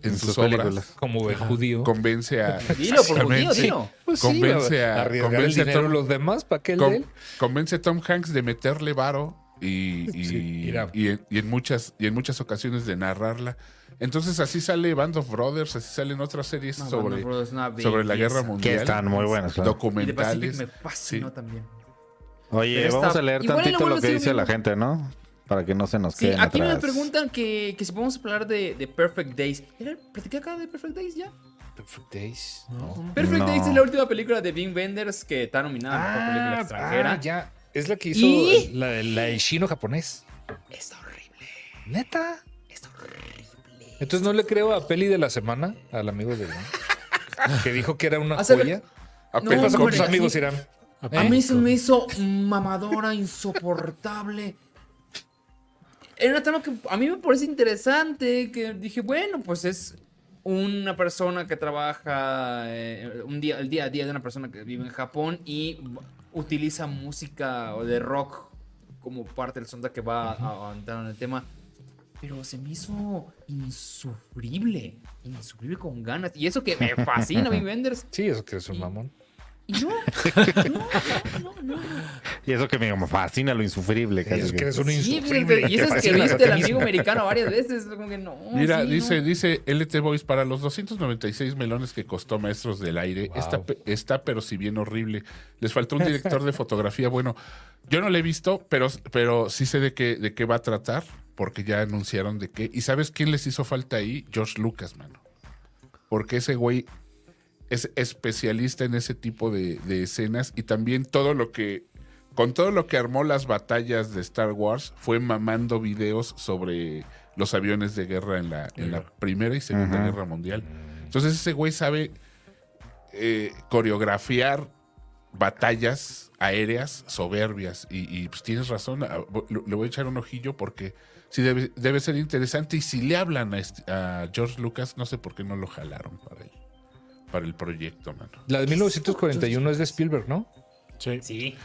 en En sus sus obras, películas. Como el judío. convence a. [LAUGHS] Dilo, por judío. Pues sí, convence a- convence a Tom- los demás para que él con- convence a Tom Hanks de meterle varo y, y, Sí, mira. y en, y en muchas, y en muchas ocasiones de narrarla. Entonces así sale Band of Brothers, así salen otras series No, sobre, Brothers sobre la guerra Que mundial. están muy buenas. claro. Y Documentales. me fascinó Sí. también. Oye, Pero vamos está- a leer tantito lo lo que dice la gente, ¿no? Para que no se nos Sí, queden aquí me preguntan que, que si podemos hablar de, de Perfect Days. ¿Era, ¿Platiqué acá de Perfect Days ya? Perfect Days. No. Perfect No. Days es la última película de Wim Wenders que está nominada a mejor película extranjera. ah, ya. Es la que hizo ¿Y? la, la de chino japonés. Es horrible. Neta. Es horrible. Entonces no le creo a Peli de la semana, al amigo de Irán, que dijo que era una O sea, joya. A No, ¿Qué Pel- pasó con tus amigos, Irán? A mí se me hizo mamadora, insoportable. Era una trama que a mí me parece interesante, que dije, bueno, pues es una persona que trabaja eh, un día, el día a día de una persona que vive en Japón y utiliza música o de rock como parte del sonda que va a, a entrar en el tema. Pero se me hizo insufrible, insufrible con ganas. Y eso que me fascina, [LAUGHS] Wim Wenders. Sí, eso que es un mamón. Y [LAUGHS] no, no, no, no, no. Y eso que me fascina lo insufrible. casi Eso que- eres un Sí, insufrible. y eso es [LAUGHS] que a viste el amigo americano varias veces. Como que no. Mira, sí, dice, no. dice LT Boys, para los 296 melones que costó Maestros del Aire, Wow. está, pe- está pero si bien horrible. Les faltó un director de fotografía. Bueno, yo no lo he visto, pero, pero sí sé de qué, de qué va a tratar, porque ya anunciaron de qué. ¿Y sabes quién les hizo falta ahí? George Lucas, mano. Porque ese güey es especialista en ese tipo de, de escenas y también todo lo que con todo lo que armó las batallas de Star Wars fue mamando videos sobre los aviones de guerra en la, en la Primera y Segunda Ajá. Guerra Mundial. Entonces ese güey sabe eh, coreografiar batallas aéreas soberbias y, y, pues tienes razón, le voy a echar un ojillo porque sí debe, debe ser interesante y si le hablan a, este- a George Lucas, no sé por qué no lo jalaron para el, para el proyecto, mano. La de 1941 es de Spielberg, ¿no? Sí. Sí.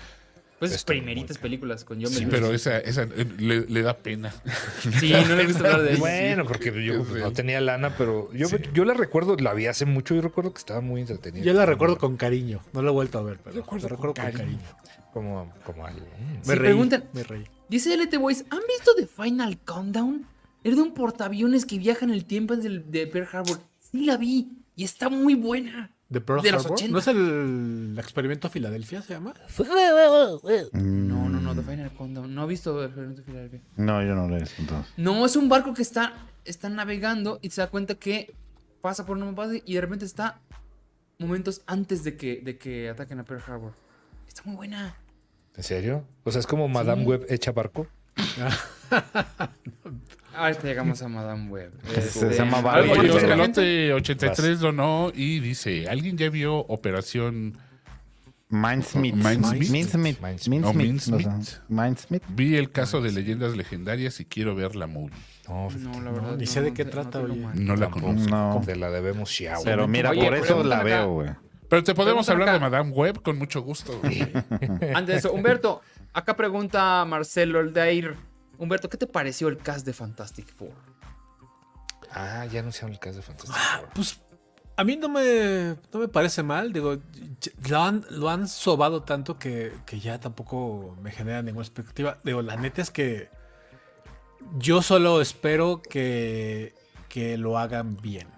Pues muy primeritas películas con John Sí, pero esa, esa eh, le, le da pena. [LAUGHS] Sí, no le gusta hablar de eso. Bueno, porque yo Sí. no tenía lana, pero yo, yo la recuerdo, la vi hace mucho y recuerdo que estaba muy entretenida. Yo la recuerdo con cariño. No la he vuelto a ver, pero Recuerdo la recuerdo con con cariño. cariño. Como, como algo. Me reí. preguntan- Me reí. Dice LT Boys, ¿han visto The Final Countdown? Es de un portaaviones que viaja en el tiempo antes del- de Pearl Harbor. Sí la vi y está muy buena. ¿De Pearl De los Harbor? 80. ¿No es el experimento Filadelfia, se llama? [LAUGHS] No, no, no, The Final Countdown. No he visto The Experimento de Filadelfia. No, yo no lo he visto entonces. No, es un barco que está, está navegando y se da cuenta que pasa por una base y de repente está momentos antes de que, de que ataquen a Pearl Harbor. Está muy buena. ¿En serio? O sea, es como Madame Web hecha barco. [LAUGHS] Ahorita llegamos a Madame Web. Se Este, llama Barbie. Oye? Oscalote 83 donó y dice, ¿alguien ya vio Operación Mindsmith. Mindsmith. Mindsmith. Vi el caso de leyendas legendarias y quiero ver la movie. No, No, la verdad. ni no, sé de qué trata, no lo oye. No la conozco. No. te la debemos Xiao. Pero mira, Oye, por eso la acá. veo, güey. Pero te podemos hablar de. Madame Web con mucho gusto. [LAUGHS] Antes de eso, Humberto, acá pregunta Marcelo Aldair. Humberto, ¿qué te pareció el cast de Fantastic Four? Ah, ya anunciaron el caso de Fantastic Four. Pues a mí no me, no me parece mal. Digo, lo han, lo han sobado tanto que, que ya tampoco me genera ninguna expectativa. Digo, la neta es que yo solo espero que, que lo hagan bien.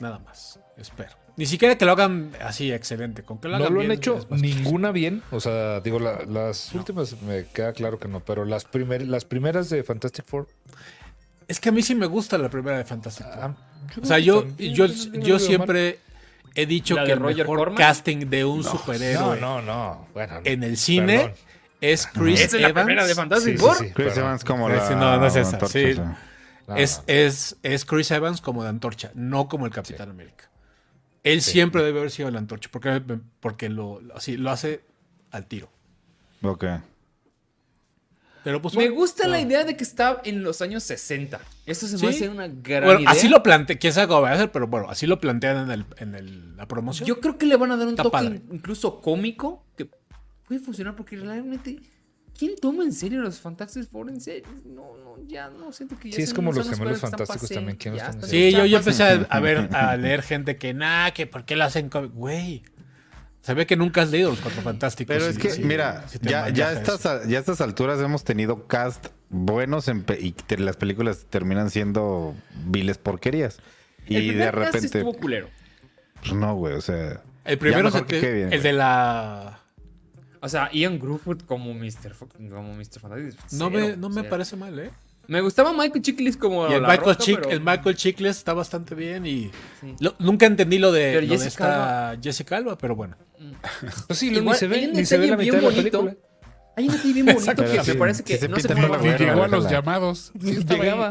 Nada más. Espero. Ni siquiera que lo hagan así excelente. Con que lo No hagan lo han bien hecho ninguna bien. O sea, digo, la- las últimas me queda claro que no, pero las, primer- las primeras de Fantastic Four. Es que a mí sí me gusta la primera de Fantastic Four. ah, O sea, yo, también, yo, yo mal. siempre he dicho ¿La que el Roger mejor Corman? casting de un No, superhéroe no, no. Bueno, en el cine perdón. es Chris ¿Esa es la Evans. primera de Fantastic Sí, sí, Four? sí, Chris. Evans como la... no, no es esa, antorcha, es, no. es, es Chris Evans como de antorcha, no como el Capitán América. Él siempre debe haber sido la antorcha, porque, porque lo, así, lo hace al tiro. Ok. Pero pues Me bueno, gusta la idea de que está en los años 60. Eso se me Sí. hace una gran Bueno, idea. así lo plantea, quién sabe cómo va a hacer, pero bueno, así lo plantean en, el, en el- la promoción. Yo creo que le van a dar un Está toque padre. incluso cómico que puede funcionar porque realmente ¿quién toma en serio los Fantastic Four en serio? No, no, ya no siento que ya Sí, es como los gemelos fantásticos pasé, también, ¿quién los toma Sí, yo, yo empecé a, a ver, a leer gente que, nah, que por qué lo hacen. Güey, se ve que nunca has leído Los Cuatro Fantásticos. Pero es que, sí, mira, sí ya, ya, estas, a- ya a estas alturas hemos tenido cast buenos en pe- y te- las películas terminan siendo viles porquerías. El Y primer de cast repente, estuvo culero. pues no, güey, o sea... El primero es el, que bien, el de la... O sea, Ian Gruffudd como Mr. Como Mr. Fantastic. No me, no me parece mal, ¿eh? Me gustaba Michael Chiklis como Y el La Michael, Roca, Chick- pero- el Michael Chiklis está bastante bien y... Sí. lo- nunca entendí lo de, Pero lo de Jessica Jessica Alba, pero bueno. [LAUGHS] Pues sí, Igual, ni se hay ve, un ni se ve la mitad de la película. Hay un detalle bien bonito que me parece que sí se no se fue llegó a los llamados. [LAUGHS] Sí.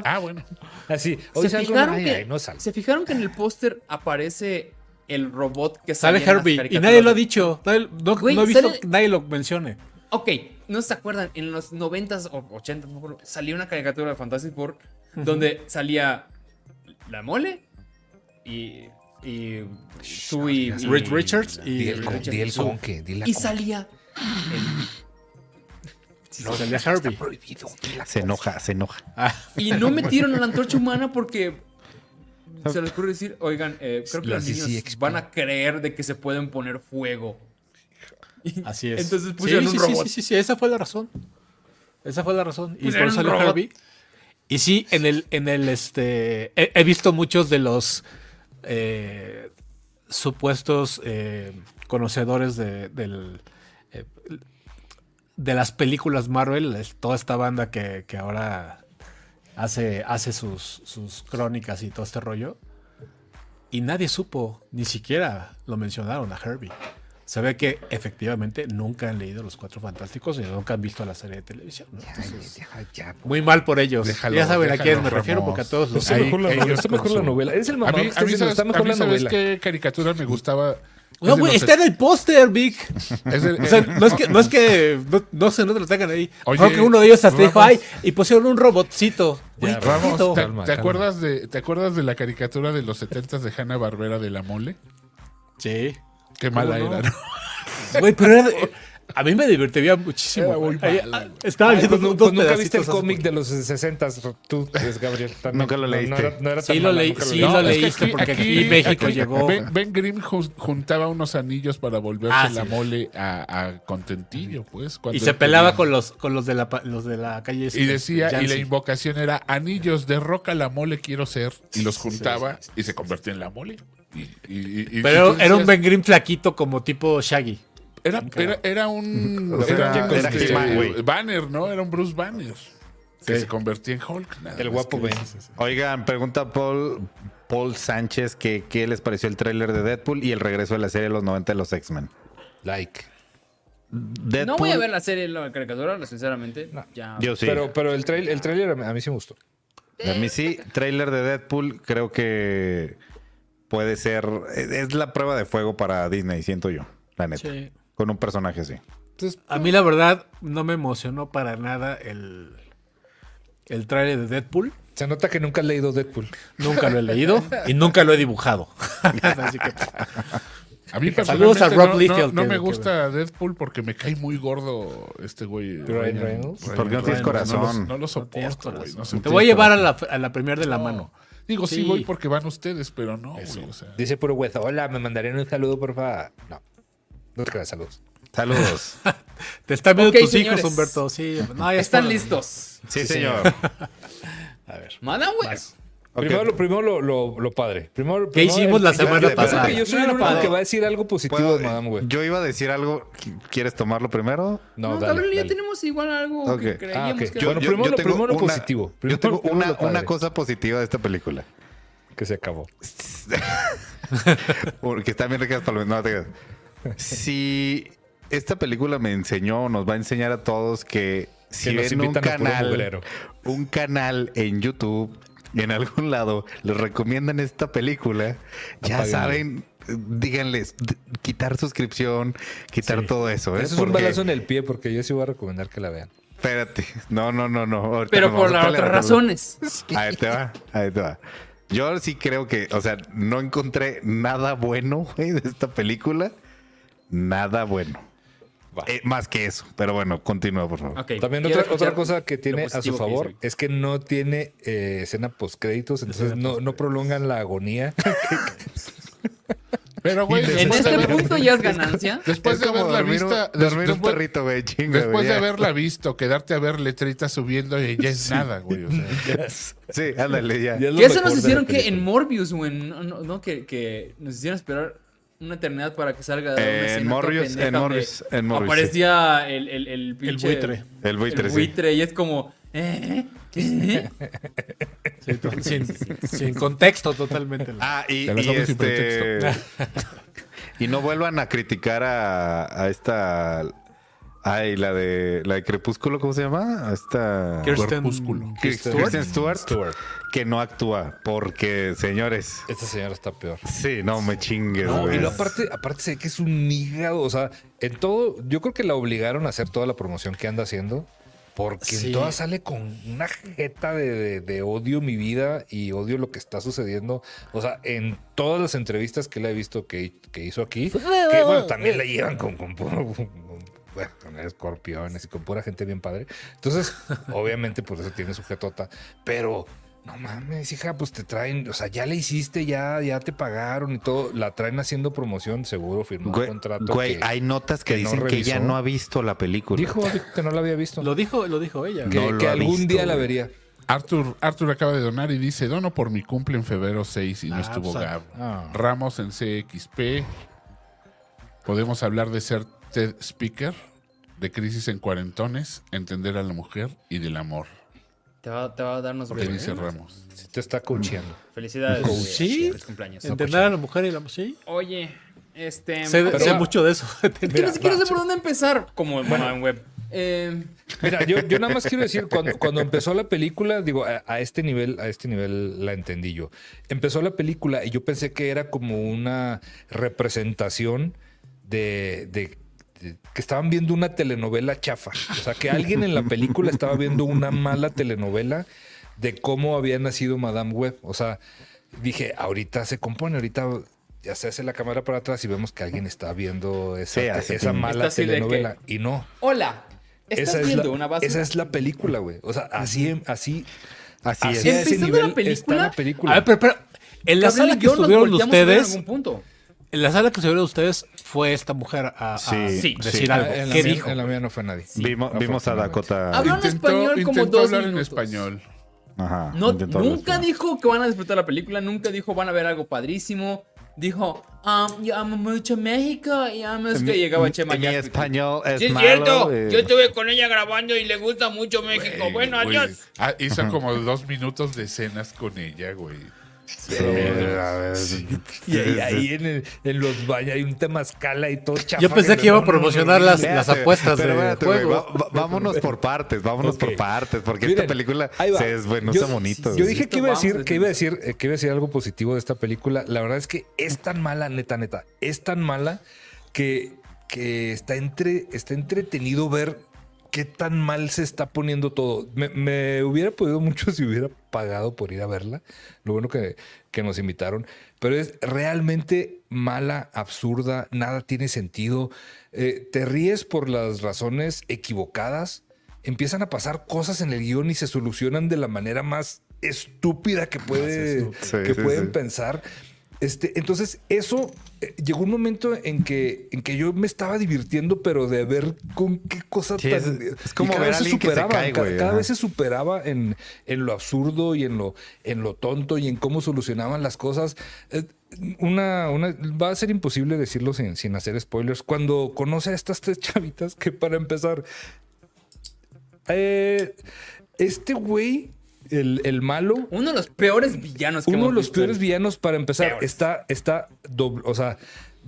Ah, bueno. Así, hoy ¿Se fijaron, que, ay, no. ¿Se fijaron que en el póster aparece el robot que Sale las Herbie y nadie lo ha dicho. Nadie- no, Güey, no he visto sale- que nadie lo mencione. Ok, ¿no se acuerdan? En los 90s o 80s, no me acuerdo, salió una caricatura de Fantastic Four donde salía la mole y. y. Sue y. y- Reed Richards y- el, con, Richards di el Sue. con que, di la Y salía. No, salía Herbie. prohibido, Se enoja, se enoja. Ah, Y no metieron a la antorcha humana porque. Se les ocurre decir, oigan, eh, creo que los niños van a creer de que se pueden poner fuego. así es. Entonces pusieron sí, un sí, sí, robot. sí, sí, sí, esa fue la razón. Esa fue la razón. Y Pusieron por eso robot. Herbie. Y sí, en el, en el, este, he, he visto muchos de los eh, supuestos eh, conocedores de, del, eh, de las películas Marvel, es toda esta banda que, que ahora hace, hace sus, sus crónicas y todo este rollo. Y nadie supo, ni siquiera lo mencionaron a Herbie. Se ve que efectivamente nunca han leído Los Cuatro Fantásticos y nunca han visto la serie de televisión. ¿no? Entonces, Ya, ya, muy mal por ellos. Déjalo, ya saben a quién me refiero porque a todos los... Está mejor, la, ellos está mejor la novela. Es el A mamá mí, que está a mí diciendo, sabes, está a mejor mí la sabes novela. qué caricatura me gustaba. No, güey, está en el póster, Vic. [LAUGHS] Es del- O sea, no es que, no, es que no, no sé, no te lo tengan ahí. Oye, Creo que uno de ellos hasta dijo, Ramos. ay, y pusieron un robotcito. Güey, Ya, qué Ramos. ¿te, Calma, te calma. acuerdas de, ¿te acuerdas de la caricatura de los 70 de Hanna Barbera de la mole? Sí. Qué mala no? era, ¿no? Güey, pero era de- [LAUGHS] a mí me divertía muchísimo. Era muy Ahí, mala. ah, Estaba viendo pues, dos pues nunca viste el cómic de los 60 tú, Gabriel. también. Nunca lo No, no leíste. era- no era tan Sí lo mala, leí, nunca sí leí. lo es que leíste porque aquí México llegó. Ben, Ben Grimm jun- juntaba unos anillos para volverse Ah, la mole a, a contentillo, pues. Y se peleaba con los, con los de la, los de la calle. Y este, decía, y la invocación era anillos de roca la mole quiero ser. Y los juntaba y se convertía en la mole. Y, y- y- Pero era un Ben Grimm flaquito como tipo Shaggy. Era, era, era un O sea, era, era [LAUGHS] este. Banner, ¿no? Era un Bruce Banner. Que Sí. se convertía en Hulk. nada El guapo Ben. Oigan, pregunta Paul, Paul Sánchez que qué les pareció el tráiler de Deadpool y el regreso de la serie de los 90 de los X-Men. Like. Deadpool, No voy a ver la serie, la caricatura, sinceramente. Ya. Yo sí. Pero, pero el, trail, el trailer a mí- a mí sí me gustó. A mí sí, trailer de Deadpool creo que puede ser, es la prueba de fuego para Disney, siento yo, la neta. Sí. Con un personaje así. Entonces, A mí la verdad no me emocionó para nada el, el trailer de Deadpool. se nota que nunca has leído Deadpool. Nunca lo he [LAUGHS] leído y nunca lo he dibujado. [LAUGHS] Así que A mí Saludos a Rob no, no- Liefeld, no que- me que- gusta Deadpool porque me cae muy gordo este güey. Ryan Reynolds. ¿Por qué no tienes corazón? No, lo- no soporto, güey. no. Te voy a llevar a la, a la premier de la mano. Digo, sí. Sí. voy porque van ustedes, pero no, güey, o sea. Dice puro hueso. Hola, me mandarían un saludo, por favor. No. No te creas, saludos. Saludos. [LAUGHS] Te están viendo tus señores. hijos, Humberto. Sí, no, ya Están está. listos. Sí, señor. [LAUGHS] A ver. Madame Web. Ok. Primero, lo, primero lo, lo, lo padre. Primero, ¿Qué primero hicimos el- la yo- semana yo pasada? que Yo soy el único que va a decir algo positivo ¿Puedo- de Madame Web. yo iba a decir algo. ¿Quieres tomarlo primero? No, No, dale, Gabriel, ya dale. tenemos igual algo que Ah, creíamos ok. que... Yo- Bueno, primero lo- tengo primero lo positivo. Primero- yo tengo primero una, lo una cosa positiva de esta película. Que se acabó. [LAUGHS] Porque están bien palomitas. No, te creas. Si esta película me enseñó, nos va a enseñar a todos que si Que ven un canal, un canal en YouTube, en algún lado, les recomiendan esta película, ya Apáguenle. saben, díganles, quitar suscripción, quitar Sí. todo eso. ¿eh? Eso es un balazo en el pie porque yo sí voy a recomendar que la vean. Espérate, no, no, no, no. ahorita Pero por las otras razones. Ahí te va, ahí te va. Yo sí creo que, o sea, no encontré nada bueno, güey, de esta película. Nada bueno. Eh, más que eso. Pero bueno, continúa, por favor. También otra, otra cosa que tiene a su favor es que no tiene eh, escena post créditos, entonces no, no prolongan la agonía. [LAUGHS] Pero, güey, En después de este punto ya es ganancia. [LAUGHS] Después Es de haberla dormir un- vista, des- dormir un después, perrito, güey, chinga, después güey, de ya. haberla visto, quedarte a ver letritas subiendo y ya es nada, güey. o sea. [LAUGHS] Sí, ándale, ya. Y es lo Que eso nos hicieron que en Morbius o en. No, no, que, que nos hicieron esperar una eternidad para que salga. una En Morbius, en Morbius, en Morbius, Aparecía el, el, el, pinche- buitre. El buitre, el sí. buitre, y es como. ¿eh? ¿eh? Sí, sin, sin contexto totalmente. Ah, y, y este. [LAUGHS] y no vuelvan a criticar a, a esta. Ay, la de la de Crepúsculo, ¿cómo se llama? A esta. Kirsten, Stewart. Stewart, Stewart. Que no actúa, porque, señores, Esta señora está peor. sí, no me chingues, No, güey. y lo aparte, aparte sé que es un hígado. O sea, en todo, yo creo que la obligaron a hacer toda la promoción que anda haciendo. Porque Sí. en todas sale con una jeta de, de- de odio mi vida y odio lo que está sucediendo. O sea, en todas las entrevistas que le he visto que, que hizo aquí, que bueno, también la llevan con, con, puro- [LAUGHS] con- bueno, con escorpiones y con pura gente bien padre. Entonces, obviamente, por eso tiene su jetota. Pero no mames, hija, pues te traen, o sea, ya le hiciste, ya, ya te pagaron y todo. La traen haciendo promoción, seguro, firmó un contrato. güey, que- hay notas que, que no dicen que ella no ha visto la película. Dijo, dijo que no la había visto. Lo dijo, lo dijo ella. que no lo que ha algún visto, día la vería. Arthur, Arthur acaba de donar y dice, dono por mi cumple en febrero 6 y no Ah, estuvo pues, Gab. ah. Ramos en CXP. Podemos hablar de ser TED Speaker, de crisis en cuarentones, entender a la mujer y del amor. Te va, te va a darnos ¿Qué breve. dice Ramos? Sí te está coacheando. Felicidades. Coach. Sí. feliz cumpleaños. Entender a la mujer y la sí. Oye, este. Sé, pero- sé mucho de eso. [LAUGHS] Mira, ni siquiera va. sé por dónde empezar. Como bueno en web. Eh, Mira, yo, yo nada más quiero decir, cuando, cuando empezó la película, digo, a, a este nivel, a este nivel la entendí yo. Empezó la película y yo pensé que era como una representación de, de- que estaban viendo una telenovela chafa. O sea, que alguien en la película estaba viendo una mala telenovela de cómo había nacido Madame Web. O sea, dije, ahorita se compone, ahorita ya se hace la cámara para atrás y vemos que alguien está viendo esa, Sí, mala que- telenovela. Y no. hola. ¿Estás Esa es, viendo la, una base? esa es la película, güey. O sea, así, así, Así así es. a ese Empezando nivel la película- está la película. A ver, pero, pero en la sala que estuvieron ustedes, En algún punto. En la sala que estuvieron ustedes fue esta mujer a, a Sí, sí. decir Ah, algo. en, la ¿Qué mía, dijo? en la mía no fue nadie. Vimos, vimos a Dakota. Habló en español como dos hablar en minutos. español. Ajá, No, nunca dijo que van a disfrutar la película, nunca dijo van a ver algo padrísimo. Dijo, um, yo amo mucho México y amo es que Mi- llegaba Chema Mi Yaspi. español es Sí, es malo. cierto. eh. Yo estuve con ella grabando y le gusta mucho México. Güey, bueno, güey. adiós. Ah, hizo como dos minutos de escenas con ella, güey. Eh, a ver, Y ahí, ahí en, el- en los baños hay un temazcala y todo chafa. Yo pensé que iba a promocionar no, las, las apuestas pero de va- va- vámonos por partes, vámonos por partes, porque Miren, esta película se desmenuza Yo- bonito. Yo dije que iba a decir, que iba a decir, eh, que iba a decir algo positivo de esta película. La verdad es que es tan mala, neta, neta, es tan mala que, que está entre, está entretenido ver qué tan mal se está poniendo todo. Me, me hubiera podido mucho [LAUGHS] si hubiera pagado por ir a verla. Lo bueno que, que nos invitaron. Pero es realmente mala, absurda, nada tiene sentido. Eh, te ríes por las razones equivocadas. Empiezan a pasar cosas en el guion y se solucionan de la manera más estúpida que, puede, Sí, que sí, pueden sí. pensar. Este, entonces, eso eh, llegó un momento en que, en que yo me estaba divirtiendo, pero de ver con qué cosa Sí, tan. es- como cada ver vez se superaba, cae, ca- güey, cada vez se superaba en, en lo absurdo y en lo, en lo tonto y en cómo solucionaban las cosas. Eh, Una, una, va a ser imposible decirlo sin, sin hacer spoilers. Cuando conoce a estas tres [LAUGHS] chavitas, que para empezar, eh, este güey, el, el malo, Uno de los peores villanos que uno de los visto peores en- villanos para empezar está, está, doble- o sea,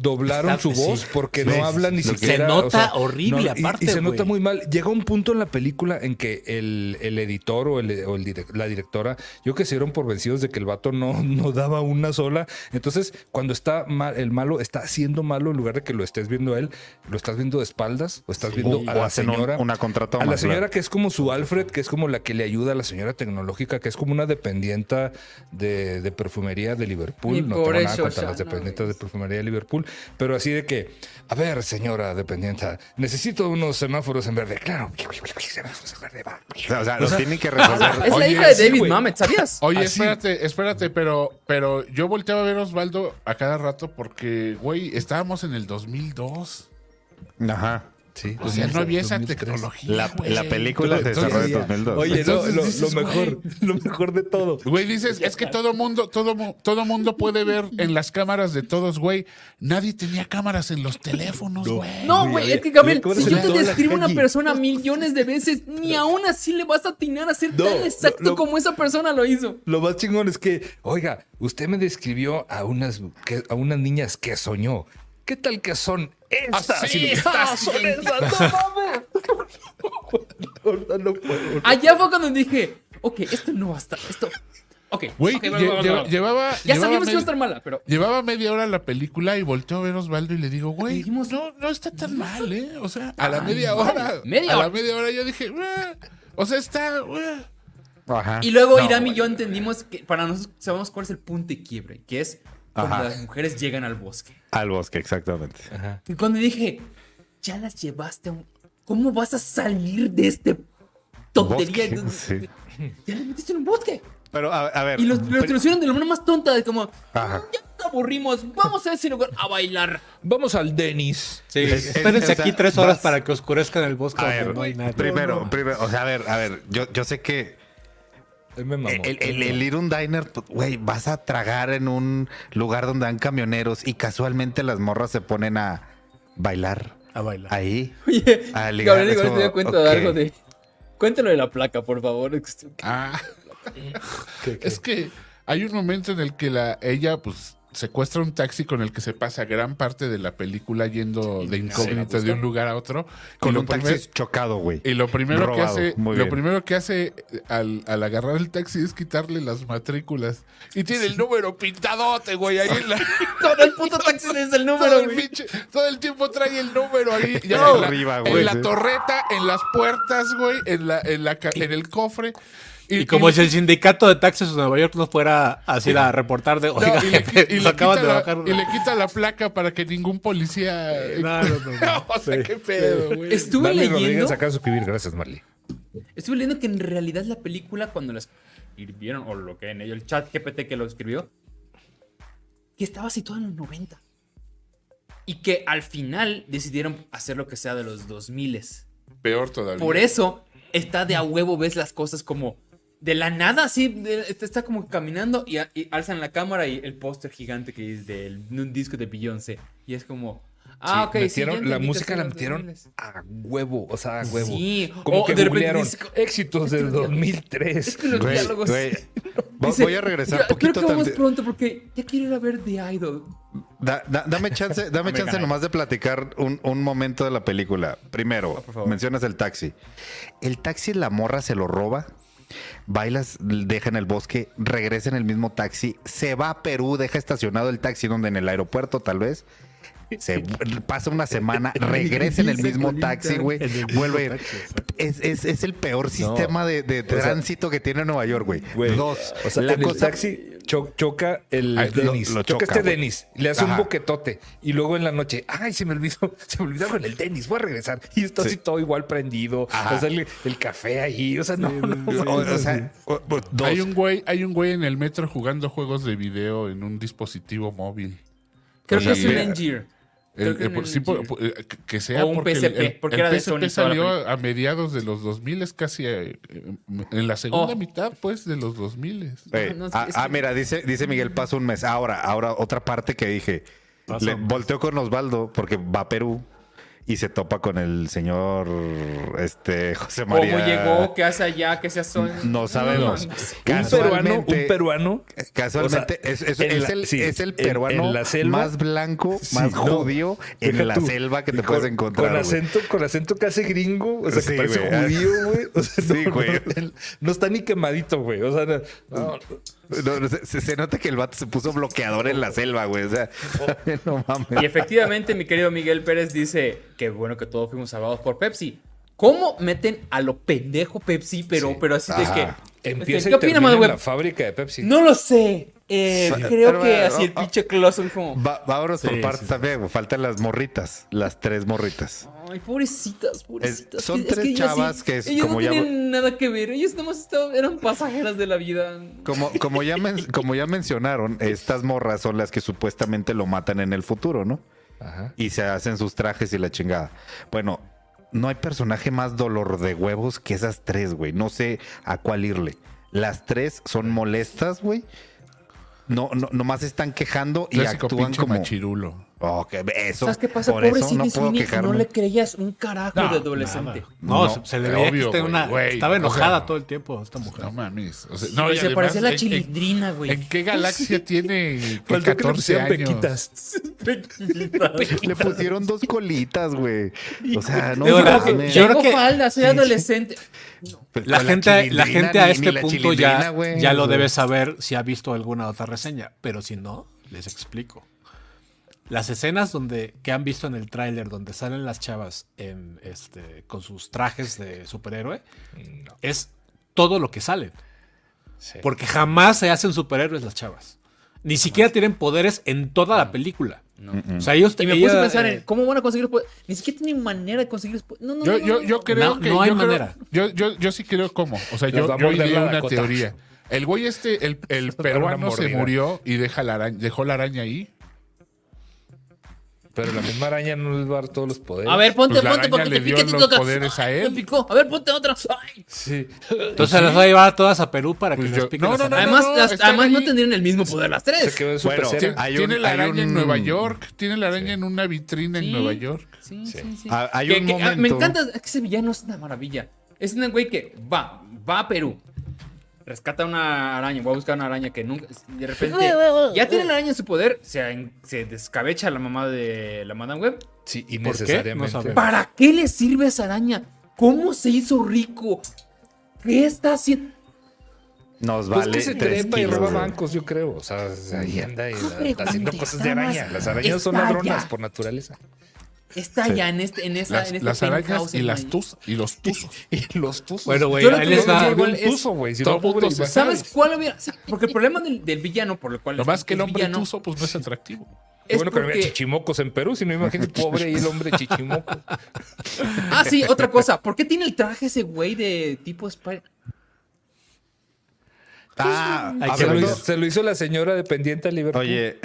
doblaron su sí, voz porque sí, no habla ni sí. Se siquiera. nota horrible, y- aparte, Y, se nota muy mal. Llega un punto en la película en que el, el editor o, el, o el direc- la directora, yo que se dieron por vencidos de que el vato no, [LAUGHS] no daba una sola. Entonces, cuando está mal, el malo está haciendo malo, en lugar de que lo estés viendo a él, lo estás viendo de espaldas o estás viendo a o la hacen un- señora. una contratoma, A la claro. señora que es como su Alfred, que es como la que le ayuda a la señora tecnológica, que es como una dependienta de, de perfumería de Liverpool. No por tengo nada contra las dependientes de perfumería de Liverpool, pero así de que, a ver, señora dependienta, necesito unos semáforos en verde. Claro, semáforos en verde, va. O sea, lo tienen que resolver. [LAUGHS] Es la hija de David. Mamet, ¿sabías? Oye, Así. espérate, espérate, pero, pero yo volteaba a ver a Osvaldo a cada rato porque, güey, estábamos en el 2002. Ajá. Sí, O sea, no había esa 2003. tecnología. La, película se Todavía. desarrolla en 2002. Oye, no, lo, dices, lo mejor, lo mejor de todo. Güey, dices, es que todo mundo, todo, todo mundo puede ver en las cámaras de todos, güey. Nadie tenía cámaras en los teléfonos, güey. No, Güey, es que Gabriel, si yo te describo a una persona millones de veces, ni aún así le vas a atinar a ser No, tan exacto lo- lo- como esa persona lo hizo. Lo más chingón es que, oiga, usted me describió a unas, que- a unas niñas que soñó. ¿Qué tal que son estas? Así ¡Ah, son esas! ¡No mames! [LAUGHS] No, no puedo. Allá fue cuando dije, ok, esto no va a estar, esto... Ok, Güey, lle- llevaba. Ya llevaba sabíamos que iba a estar mala, pero... Llevaba media hora la película y volteó a ver Osvaldo y le digo, güey, Dijimos- no, no está tan mal, ¿eh? O sea, a la media hora. media a hora. la media hora yo dije, o sea, está. ah". Ajá. Y luego No, Irán y yo entendimos que para nosotros sabemos cuál es el punto de quiebre, que es cuando Ajá. las mujeres llegan al bosque. Al bosque, exactamente. Y cuando dije, ya las llevaste a un... ¿Cómo vas a salir de este tontería? Bosque, sí. [LAUGHS] Ya las metiste en un bosque. Pero, a, a ver. Y los, los de la manera más tonta, de como, Ajá. ya nos aburrimos, vamos a ese lugar a bailar. Vamos al Denis. Sí, Es- es- espérense o sea, aquí tres horas vas- para que oscurezca en el bosque A ver, no hay nadie. primero, primero, o sea, a ver, a ver, yo, yo sé que me mamó. el, el- el ir a un diner, güey, vas a tragar en un lugar donde dan camioneros y casualmente las morras se ponen a bailar A bailar. ahí. Oye, Ah, ligar, Gabriel, igual te dio cuenta ok. de algo de... Cuéntalo de la placa, por favor. Ah. Es que hay un momento en el que la, ella, pues, secuestra un taxi con el que se pasa gran parte de la película yendo de incógnito de un lugar a otro. Con un taxi chocado, güey. Y lo primero que hace, lo bien. primero que hace eh, al, al agarrar el taxi es quitarle las matrículas. Y tiene el número pintadote, güey, ahí en la. [LAUGHS] Todo el puto taxi desde el todo, número, el güey. pinche- todo el tiempo trae el número ahí. Ya No, en la, arriba, en la torreta, en las puertas, güey, en, la, en, la, ca- en el cofre. Y como y- si el sindicato de taxis de Nueva York no fuera a ir a reportar de, no, oiga, y [LAUGHS] le, jefe, y nos le acaban quita de la, bajar. y le quita la placa para que ningún policía. [LAUGHS] No, no, no, no. [LAUGHS] o sea, Sí. qué pedo, güey. Estuve leyendo... Rodríguez acaba de suscribir. Gracias, Marley. Estuve leyendo que en realidad la película, cuando la escribieron, o lo que en ello, el chat GPT que lo escribió, que estaba situada en los 90. Y que al final decidieron hacer lo que sea de los 2000. Peor todavía. Por eso está de a huevo, ves las cosas como de la nada, así, de- está- está como caminando y, a- y alzan la cámara y el póster gigante que es de un disco de Beyoncé. Y es como, ah, ok, sí, metieron, la entendí que música la los metieron 2000s. a huevo, o sea, a huevo. Sí, Como o que de repente googlearon éxitos del 2003. [LAUGHS] Los Güey, diálogos. güey, [LAUGHS] Vo- Dice, voy a regresar "Ya, un poquito Creo que vamos pronto porque ya quiero ir a ver The Idol. Da- da- dame chance, dame [LAUGHS] chance nomás de platicar un, un momento de la película. Primero, mencionas el taxi. El taxi la morra se lo roba, bailas, deja en el bosque, regresa en el mismo taxi, se va a Perú, deja estacionado el taxi donde en el aeropuerto tal vez. Se [LAUGHS] pasa una semana, regresa en el mismo taxi, güey. Vuelve. Es, es- es el peor sistema de, de sea, tránsito que tiene Nueva York, güey. Dos. O sea, la en el taxi cho- choca el Ay, lo- lo choca, choca, este güey. Denis. Le hace Ajá. un boquetote. Y luego en la noche, ay, se me olvidó, [LAUGHS] se me olvidaron el tenis, voy a regresar. Y está así todo igual prendido. Ajá. O sea, el, el café ahí. O sea, no, no. O, o sea, o- o- dos. Hay un güey, hay un güey en el metro jugando juegos de video en un dispositivo móvil. Creo O que es un Engineer. El- que el- por- el sí, por- eh, que- sea O un porque el- PSP, el, porque el era de PSP Sony toda la salió a mediados de los 2000, es casi eh, eh, en la segunda Oh. mitad, pues, de los 2000. Ey, No, no, ah, ah, que- mira, dice, dice Miguel, pasa un mes. Ahora, ahora otra parte que dije. Le, volteo con Osvaldo porque va a Perú y se topa con el señor este José María. ¿Cómo llegó? ¿Qué hace allá? ¿Qué se hace? No sabemos. No, Un peruano, Casualmente, un peruano. casualmente o sea, es, es- en es la- el, sí, es el peruano en la selva. más blanco, Sí, más no. judío en la tú. selva que te puedes con- encontrar. Con acento, con acento casi gringo. O sea, Sí, que parece judío, güey. O sea, Sí, no, güey. No, no está ni quemadito, güey. O sea, [LAUGHS] no- no, se, se nota que el vato se puso bloqueador en la selva, güey. O sea, [LAUGHS] no mames. Y efectivamente, mi querido Miguel Pérez dice que bueno que todos fuimos salvados por Pepsi. ¿Cómo meten a lo pendejo Pepsi, pero, Sí. pero así de que. empieza ¿Qué opina, Madweb? la fábrica de Pepsi. No lo sé. Eh, Sí. creo Pero que bueno, así el oh, oh. pinche Clausen como. Va, vámonos por partes sí. también. güey. Faltan las morritas, las tres morritas. Ay, pobrecitas, pobrecitas. son Es que tres chavas que es ellas como no ya- tienen nada que ver. Ellas nada más estaban- eran pasajeras de la vida. Como, como, ya men- [LAUGHS] como ya mencionaron, estas morras son las que supuestamente lo matan en el futuro, ¿no? Ajá. Y se hacen sus trajes y la chingada. Bueno, no hay personaje más dolor de huevos que esas tres, güey. No sé a cuál irle. Las tres son molestas, güey. No, no, nomás están quejando y Clásico actúan como. machirulo. Oh, que eso. ¿Sabes qué pasa? Por Pobre eso no puedo quejarme. no le creías un carajo No, de adolescente. No, No, se, se le veía obvio, que una- güey, estaba o enojada sea, todo el tiempo esta mujer. No mames. O sea, Sí, no, y se además, parecía a la ¿en- en- chilindrina, güey. ¿En qué galaxia [LAUGHS] tiene que Faltó que le 14 pusieran años? pequitas. [LAUGHS] [LAUGHS] Le pusieron dos colitas, güey. O sea, no mames. yo creo Tengo que- falda, soy adolescente. La gente, la gente a este punto ya, lo debe saber si ha visto alguna otra reseña. Pero si no, les explico. Las escenas donde que han visto en el tráiler donde salen las chavas en este con sus trajes de superhéroe es todo lo que salen. Sí. Porque jamás se hacen superhéroes las chavas. Ni siquiera tienen poderes en toda la película. No. O sea, ellos Y me ella, puse a pensar eh, en cómo van a conseguir los poderes. Ni siquiera tienen manera de conseguir los poderes. No, no, Yo, no, yo, yo creo No, que. no hay yo creo- manera. yo, yo, yo sí creo cómo. O sea, yo, yo ideé una teoría. El güey este, el, [LAUGHS] peruano se murió y deja la araña, dejó la araña ahí. Pero la misma araña no les va a dar todos los poderes. A ver, ponte, Pues la ponte, porque le te dio pica, te toca. poderes a él. Me picó. A ver, ponte otra. Ay. Sí. Entonces las va a llevar a todas a Perú para que Pues les yo- no, las no, no. Además, no, las- están además no tendrían el mismo poder las Se tres. quedó Bueno, pecera. hay tiene un- la hay araña en Nueva York. Tiene la araña en una vitrina Sí. en Nueva York. Sí, sí, sí. Ah, hay Que- un que- ah, momento. me encanta, es que ese villano es una maravilla. Es un güey que va, va a Perú, rescata una araña, voy a buscar una araña que nunca, de repente, [LAUGHS] ya tiene la araña en su poder, se, se descabecha la mamá de la Madame Web. Sí, ¿Por qué? No sabemos. ¿Para qué le sirve esa araña? ¿Cómo se hizo rico? ¿Qué está haciendo? Nos Pues vale que se trepa y roba bancos, yo creo. O sea, ahí anda y está haciendo cosas de araña. Las arañas son ladronas por naturaleza. Está Sí. ya en, este, en esa... Las, en este las arañas y las tus y los tuzos. [LAUGHS] Y los tuzos. Bueno, güey, lo ahí les va. un tuzo, güey. Si todo. ¿Sabes cuál hubiera...? Porque el problema del, del villano, por el cual... Lo más que el hombre villano, tuzo, pues no es atractivo. Qué es bueno que no había porque- chichimocos en Perú, si no imagínate [LAUGHS] pobre y el hombre chichimoco. Ah, sí, otra cosa. ¿Por qué tiene el traje ese güey de tipo Spider? Ah, Hay que Se lo, hizo, se lo hizo la señora dependiente a Liverpool. Oye,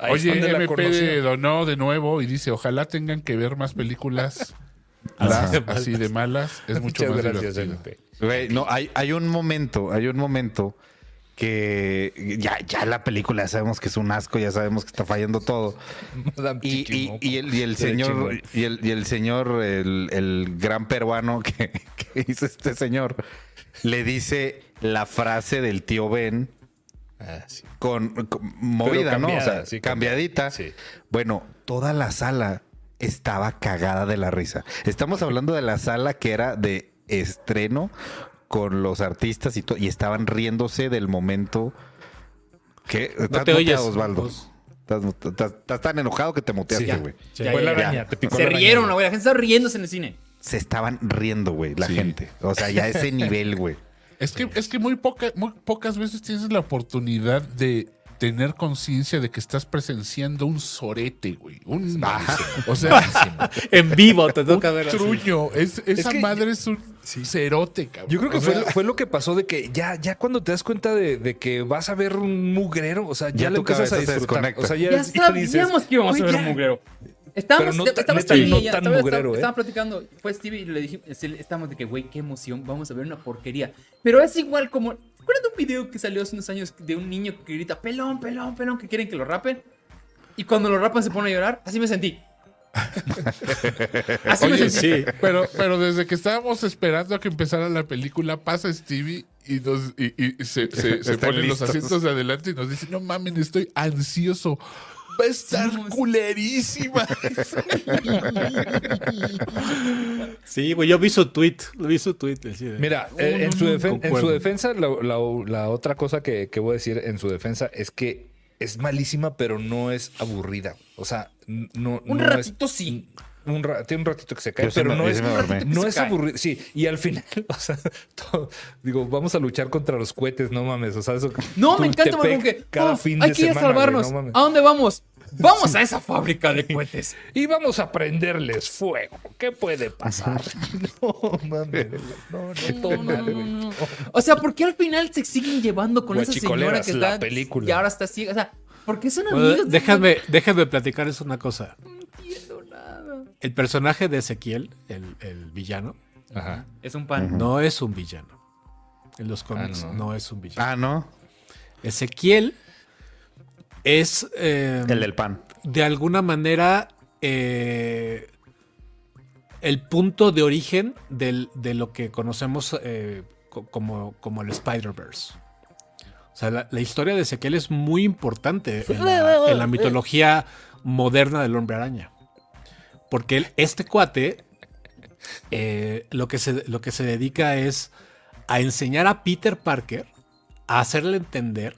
Ahí Oye, MP conoció. donó de nuevo y dice, ojalá tengan que ver más películas [LAUGHS] las- así de malas. Es mucho Muchas más gracias, divertido. Güey, no, hay, hay un momento, hay un momento que ya, ya la película ya sabemos que es un asco, ya sabemos que está fallando todo. [LAUGHS] Y, y- Chichimoco. y el, y el Sería señor, y el, y el señor, el, el gran peruano que, [LAUGHS] que hizo este señor, le dice la frase del tío Ben Ah, sí. con, con- movida, ¿no? O sea, sí, cambiadita. Sí. Bueno, toda la sala estaba cagada de la risa. Estamos hablando de la sala que era de estreno con los artistas y todo, y estaban riéndose del momento que estás te oyes, muteado, Osvaldo. vos. Estás, estás- estás tan enojado que te muteaste, Sí. güey. Sí. Picó Se rieron, güey. La gente está riéndose en el cine. Se estaban riendo, güey, la Sí. gente. O sea, ya ese [LAUGHS] nivel, güey. Es que, es que muy, poca, muy pocas veces tienes la oportunidad de tener conciencia de que estás presenciando un sorete, güey. Un, o sea, En vivo te [LAUGHS] un toca ver así. truño. Es, esa que- madre es un cerote, cabrón. Yo creo que O fue, sea, lo- fue lo que pasó de que ya, ya cuando te das cuenta de, de que vas a ver un mugrero, o sea, ya, Ya le tu empiezas a disfrutar. O sea, ya, Ya ya dices, sabíamos que íbamos a "Güey, ver ya". un mugrero. Estábamos, no estábamos neta, Stevie no ella, estaba- mugrero, estaba- ¿eh? Platicando. Fue Stevie y le dijimos, estábamos de que, güey, qué emoción, vamos a ver una porquería. Pero es igual como, ¿recuerdan un video que salió hace unos años de un niño que grita, pelón, pelón, pelón, que quieren que lo rapen? Y cuando lo rapan se pone a llorar. Así me sentí. [LAUGHS] Así me Oye, sentí. sí, pero, pero desde que estábamos esperando a que empezara la película, pasa Stevie y, nos, y, y se, se, se ponen los listos. asientos de adelante y nos dice, no mames, estoy ansioso. Va a estar Sí. culerísima. [LAUGHS] Sí, güey, yo vi su tweet. Vi su tweet. de- Mira, eh, no, en, su no, defen- en su defensa, la, la- la otra cosa que, que voy a decir en su defensa es que es malísima, pero no es aburrida. O sea, no. Un no ratito es- sí. Un ra- tiene un ratito que se cae, pero no es, no es aburrido. Sí, y al final, [LAUGHS] o sea, todo- digo, vamos a luchar contra los cohetes, no mames. O sea, eso. No, me encanta, Tultepec güey, como que cada "Oh, fin hay de que ir a güey, salvarnos. no. ¿A dónde vamos? Vamos a esa fábrica de cohetes. Y vamos a prenderles fuego. ¿Qué puede pasar? [LAUGHS] No mames. No, no, No, no. O sea, ¿por qué al final se siguen llevando con esa señora que la está película. y ahora está ciega? O sea, ¿por qué son Bueno, amigos? de- déjame, déjame platicarles una cosa. No entiendo nada. El personaje de Ezequiel, el, el villano, Ajá. Es un pan. no es un villano. En los cómics no. no. es un villano. Ah, ¿no? Ezequiel es eh, El del pan. de alguna manera eh, el punto de origen del- de lo que conocemos eh, co- como, como el Spider-Verse. O sea, la, la historia de Ezequiel es muy importante en la, en la mitología moderna del hombre araña. Porque él- este cuate eh, lo, que se, lo que se dedica es a enseñar a Peter Parker a hacerle entender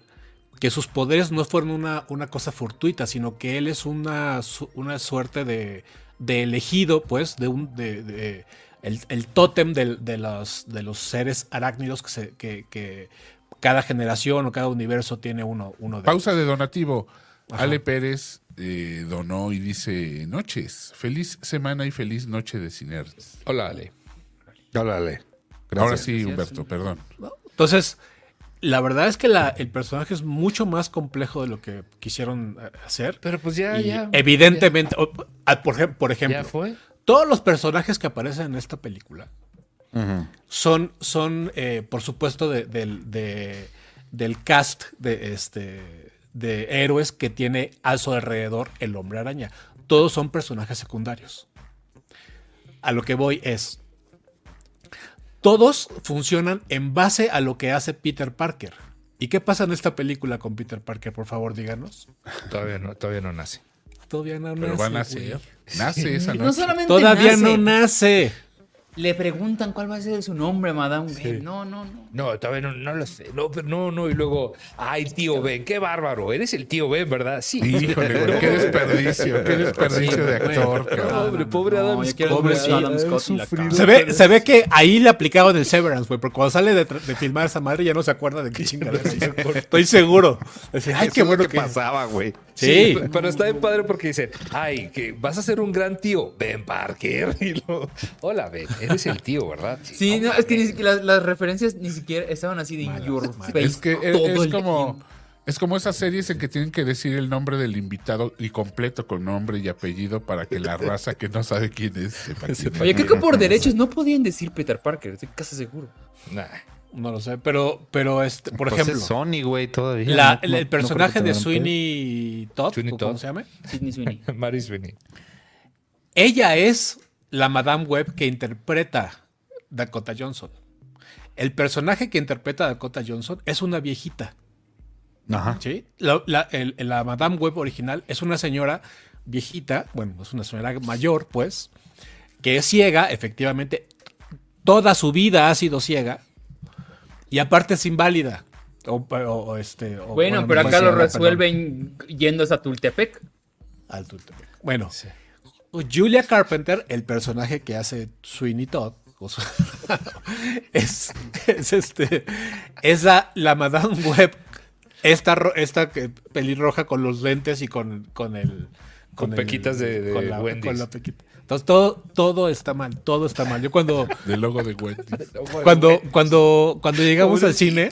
que sus poderes no fueron una, una cosa fortuita, sino que él es una, una suerte de, de elegido, pues, de un. De, de- el, el tótem del- de, los, de los seres arácnidos que, se- que, que cada generación o cada universo tiene uno, uno de Pausa de donativo. Ajá. Ale Pérez eh, donó y dice, noches, feliz semana y feliz noche de Cinerds. Hola, Ale. Órale. Ahora sí, Humberto, perdón. Entonces, la verdad es que la- el personaje es mucho más complejo de lo que quisieron eh, hacer. Pero pues ya, Y ya. evidentemente, ah, por, ejem- por ejemplo, Ya fue. todos los personajes que aparecen en esta película son, son eh, por supuesto, de- del- de- del cast de, este, de héroes que tiene a su alrededor el hombre araña. Todos son personajes secundarios. A lo que voy es, todos funcionan en base a lo que hace Peter Parker. ¿Y qué pasa en esta película con Peter Parker? Por favor, díganos. Todavía no, todavía no nace. Todavía no Pero nace, va a nacer. Nace esa Y no noche. solamente Todavía nace, no nace. Le preguntan cuál va a ser su nombre, Madame. No, no, no. No, todavía no, no lo sé. No, pero no, no. Y luego, ay, tío Ben, qué bárbaro. Eres el tío Ben, ¿verdad? Sí. Híjole, güey, qué desperdicio, qué desperdicio de actor, cabrón. Pobre, pobre Adam Scott. Pobre Adam Scott. Se ve, se ve que ahí le aplicaban el Severance, güey, porque cuando sale de, de filmar esa madre ya no se acuerda de qué chingada hizo. Estoy seguro. Decía, ay, qué lo bueno que que pasaba, güey. Sí. pe- pero está bien padre porque dicen, ay, que vas a ser un gran tío. Ben Parker. [LAUGHS] Y luego, hola, Ben, eres el tío, ¿verdad? Sí, no, es que ni siquiera las, las referencias ni siquiera estaban así de in your face. Es que es, todo es el como tiempo. es como esas series en que tienen que decir el nombre del invitado y completo con nombre y apellido para que la raza que no sabe quién es sepa quién es. Oye, creo que [LAUGHS] por derechos no podían decir Peter Parker, estoy casi seguro. Nah. No lo sé, pero, pero este, por Pues ejemplo, es Sony, güey, todavía. la- No- el, no personaje de Sweeney Todd, Sweeney ¿o ¿cómo Todd. se llama? Sidney Sweeney. [LAUGHS] Mary Sweeney. Ella es la Madame Web que interpreta Dakota Johnson. el personaje que interpreta Dakota Johnson es una viejita. Ajá. ¿sí? La, la- el- la Madame Web original es una señora viejita, bueno, es una señora mayor, pues, que es ciega, efectivamente. Toda su vida ha sido ciega. Y aparte es inválida. O, o- o este, o, Bueno, pero no acá lo ser, perdón. resuelven yéndose a Tultepec. Al Tultepec. Bueno, Julia Carpenter, el personaje que hace Sweeney Todd, [LAUGHS] es, es este, es la, la Madame Web, esta, ro- esta pelirroja con los lentes y con, con el... Con el- pequitas de- de con la, Wendy's. con la pequita. Entonces todo, todo está mal, todo está mal. Yo cuando, [LAUGHS] Del logo de Wendy. [LAUGHS] cuando, cuando, cuando llegamos al cine.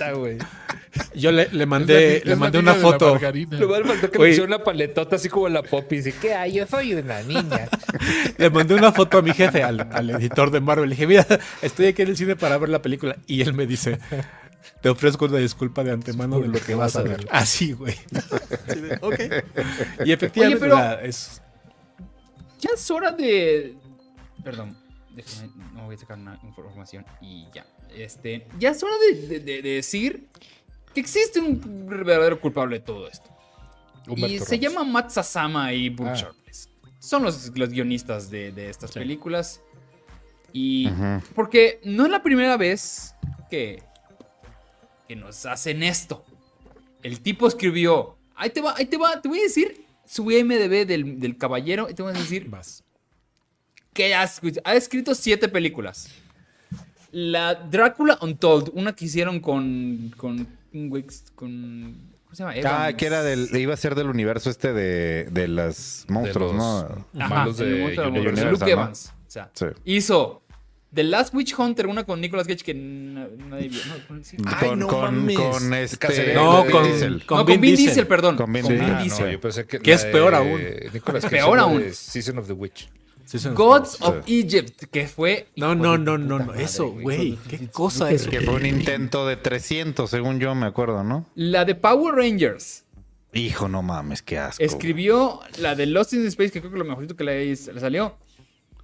Yo le, le Es la mandé, ni- le mandé la una la foto. Lo más faltó que Oye. le hicieron una paletota así como la Poppy. Dice, ¿qué hay? Yo soy una niña. Le mandé una foto a mi jefe, al, al editor de Marvel. Le dije, mira, estoy aquí en el cine para ver la película. Y él me dice, te ofrezco una disculpa de antemano de lo que vas a ver. Así, güey. Así de, ok. [LAUGHS] Y efectivamente Oye, pero- la- es... Ya es hora de. Perdón, déjame, no voy a sacar una información y ya. Este, ya es hora de, de- de- de decir existe un verdadero culpable de todo esto. y se Ramos. llama Matt Sasama y Book Ah. Sharpless. Son los, los guionistas de, de estas películas. Y. Porque no es la primera vez que. que nos hacen esto. El tipo escribió. Ahí te va, ahí te va, te voy a decir su IMDB del, del caballero. Y te voy a decir Vas. que ha, ha escrito siete películas. La Drácula Untold, una que hicieron con. con. Wix- con ¿Cómo se llama? Ah, Evans. que era del, iba a ser del universo este de, de las monstruos, De los- ¿no? Ajá, malos el de monstruo del Universal, Luke ¿no? Evans. O sea, Sí. hizo The Last Witch Hunter, una con Nicolas Cage que na- nadie vio. No, con, sí. Ay, con, no con, mames. con este. No, de con, Diesel. con no, Vin con Vin Diesel, Diesel. perdón. Con Vin Con Diesel. Vin Ah, Diesel. no, yo pensé que es peor de aún. Nicolas Cage Peor aún. de Season of the Witch. Gods Sí. of Egypt, que fue. No, no, no, no, no. madre, Eso, güey. ¿Qué cosa es? Que fue un intento de 300, según yo me acuerdo, ¿no? La de Power Rangers. Hijo, no mames, qué asco. Escribió la de Lost in Space, que creo que lo mejorito que le, le salió.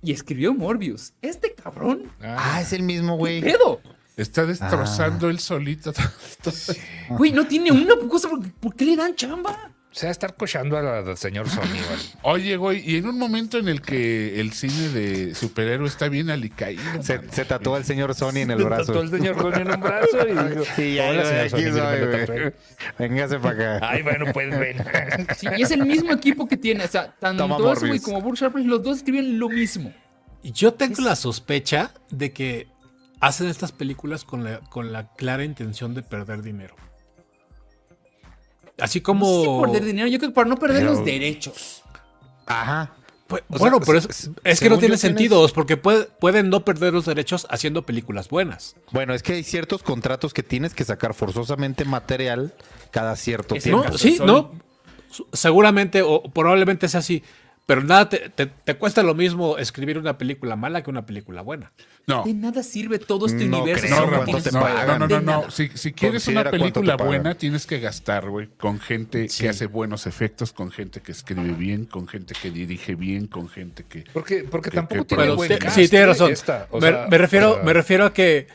Y escribió Morbius. Este cabrón. Ah, es el mismo, güey. ¿Qué pedo? Está destrozando él solito. Güey, no tiene una cosa. ¿Por, por qué le dan chamba? O sea, estar cochando al al señor Sony, güey. Oye, güey, y en un momento en el que el cine de superhéroe está bien alicaído. Se, man. se tatuó al señor Sony en el brazo. Todo el señor Sony en un brazo y [LAUGHS] Y ya, "Hola, güey, señor aquí Sony, mire, soy, me lo güey. tatué". Véngase para acá. Ay, bueno, pues ven. [LAUGHS] Sí, y es el mismo equipo que tiene. O sea, tanto Morbius. como Sharpless, los dos escriben lo mismo. Yo tengo la sospecha de que hacen estas películas con la, con la clara intención de perder dinero. Así No sé si como... por perder dinero, yo creo que para no perder Pero- los derechos. Ajá. Pues, bueno, sea, pero es, es que no tiene tienes- sentido, porque puede- pueden no perder los derechos haciendo películas buenas. Bueno, es que hay ciertos contratos que tienes que sacar forzosamente material cada cierto No, tiempo. caso sí, no. Seguramente o probablemente sea así. Pero nada, te, te- te cuesta lo mismo escribir una película mala que una película buena. No, De nada sirve todo este No universo. creo, no, ¿cuánto Ramón, te no, pagan? no, no, no, no. Si, si quieres Considera una te película buena, tienes que gastar, güey, con gente Sí. que hace buenos efectos, con gente que escribe bien, con gente que dirige bien, con gente que... Porque, porque Que- tampoco que- tiene buen sí, cast, sí, tiene razón. Esta, o me, sea, me refiero, me refiero a que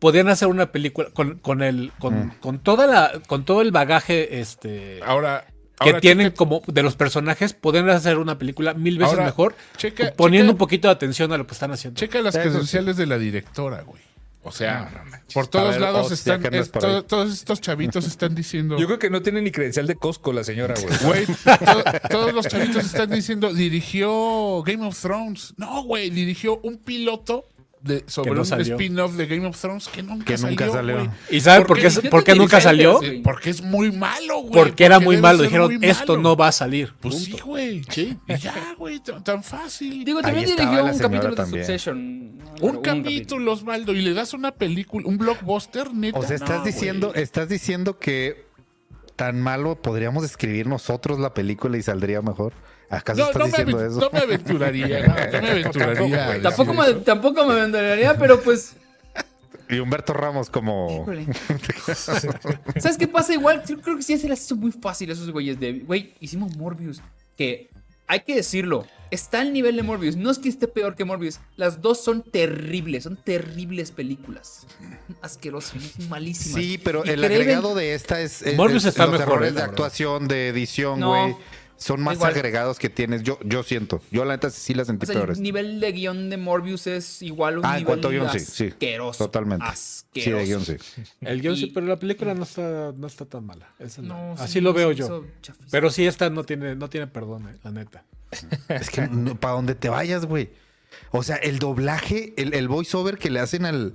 podían hacer una película con, con el con, con toda la con todo el bagaje este Ahora... que ahora tienen checa- como de los personajes, podrían hacer una película mil veces Ahora, mejor, checa- poniendo checa- un poquito de atención a lo que están haciendo. Checa las sí. credenciales de la directora, güey. O sea, No, no manches. por todos ver, lados hostia, están... es todos estos chavitos están diciendo... Yo creo que no tiene ni credencial de Costco la señora, güey. [LAUGHS] Güey, to- todos los chavitos están diciendo, dirigió Game of Thrones. No, güey, dirigió un piloto de, sobre no un spin-off de Game of Thrones que nunca Que salió. nunca salió. güey. ¿Y saben por ¿Por qué, por qué nunca salió? sí. Porque es muy malo, güey. Porque era muy malo. Dijeron, muy esto malo". no va a salir. Pues Punto. sí, güey. Sí. Ya, güey, tan, tan fácil. Digo, también dirigió un capítulo de también. Succession. un capítulo, Osvaldo, y le das una película, un blockbuster, neta. O sea, estás No, diciendo, estás diciendo que tan malo podríamos escribir nosotros la película y saldría mejor. ¿Acaso No, estás no me, diciendo aven- eso? no me aventuraría, no, no me [LAUGHS] aventuraría. a Tampoco me, tampoco me aventuraría, pero pues. [LAUGHS] Y Humberto Ramos como. [LAUGHS] ¿Sabes qué pasa? Igual, yo creo que sí se les hizo muy fácil a esos güeyes de. Güey, hicimos Morbius. Que hay que decirlo. está al nivel de Morbius. No es que esté peor que Morbius. Las dos son terribles, son terribles películas. Asquerosas, malísimas. Sí, pero Y el Craven- agregado de esta es, es- Morbius es está los mejor, errores eh, de actuación, de edición, No. Son más Igual. agregados que tienes. Yo, yo siento. Yo la neta sí las sentí O sea, peores. el nivel de guion de Morbius es igual a un Ah, en nivel cuanto a guion, sí, sí. asqueroso. Totalmente. Sí, Asqueroso. de guion sí. El guion sí, pero la película no está, no está tan mala. Esa no. No, Así sí, lo veo yo. Pero sí, esta no tiene, no tiene perdón, eh, la neta. [LAUGHS] Es que para donde te vayas, güey. O sea, el doblaje, el, el voiceover que le hacen al,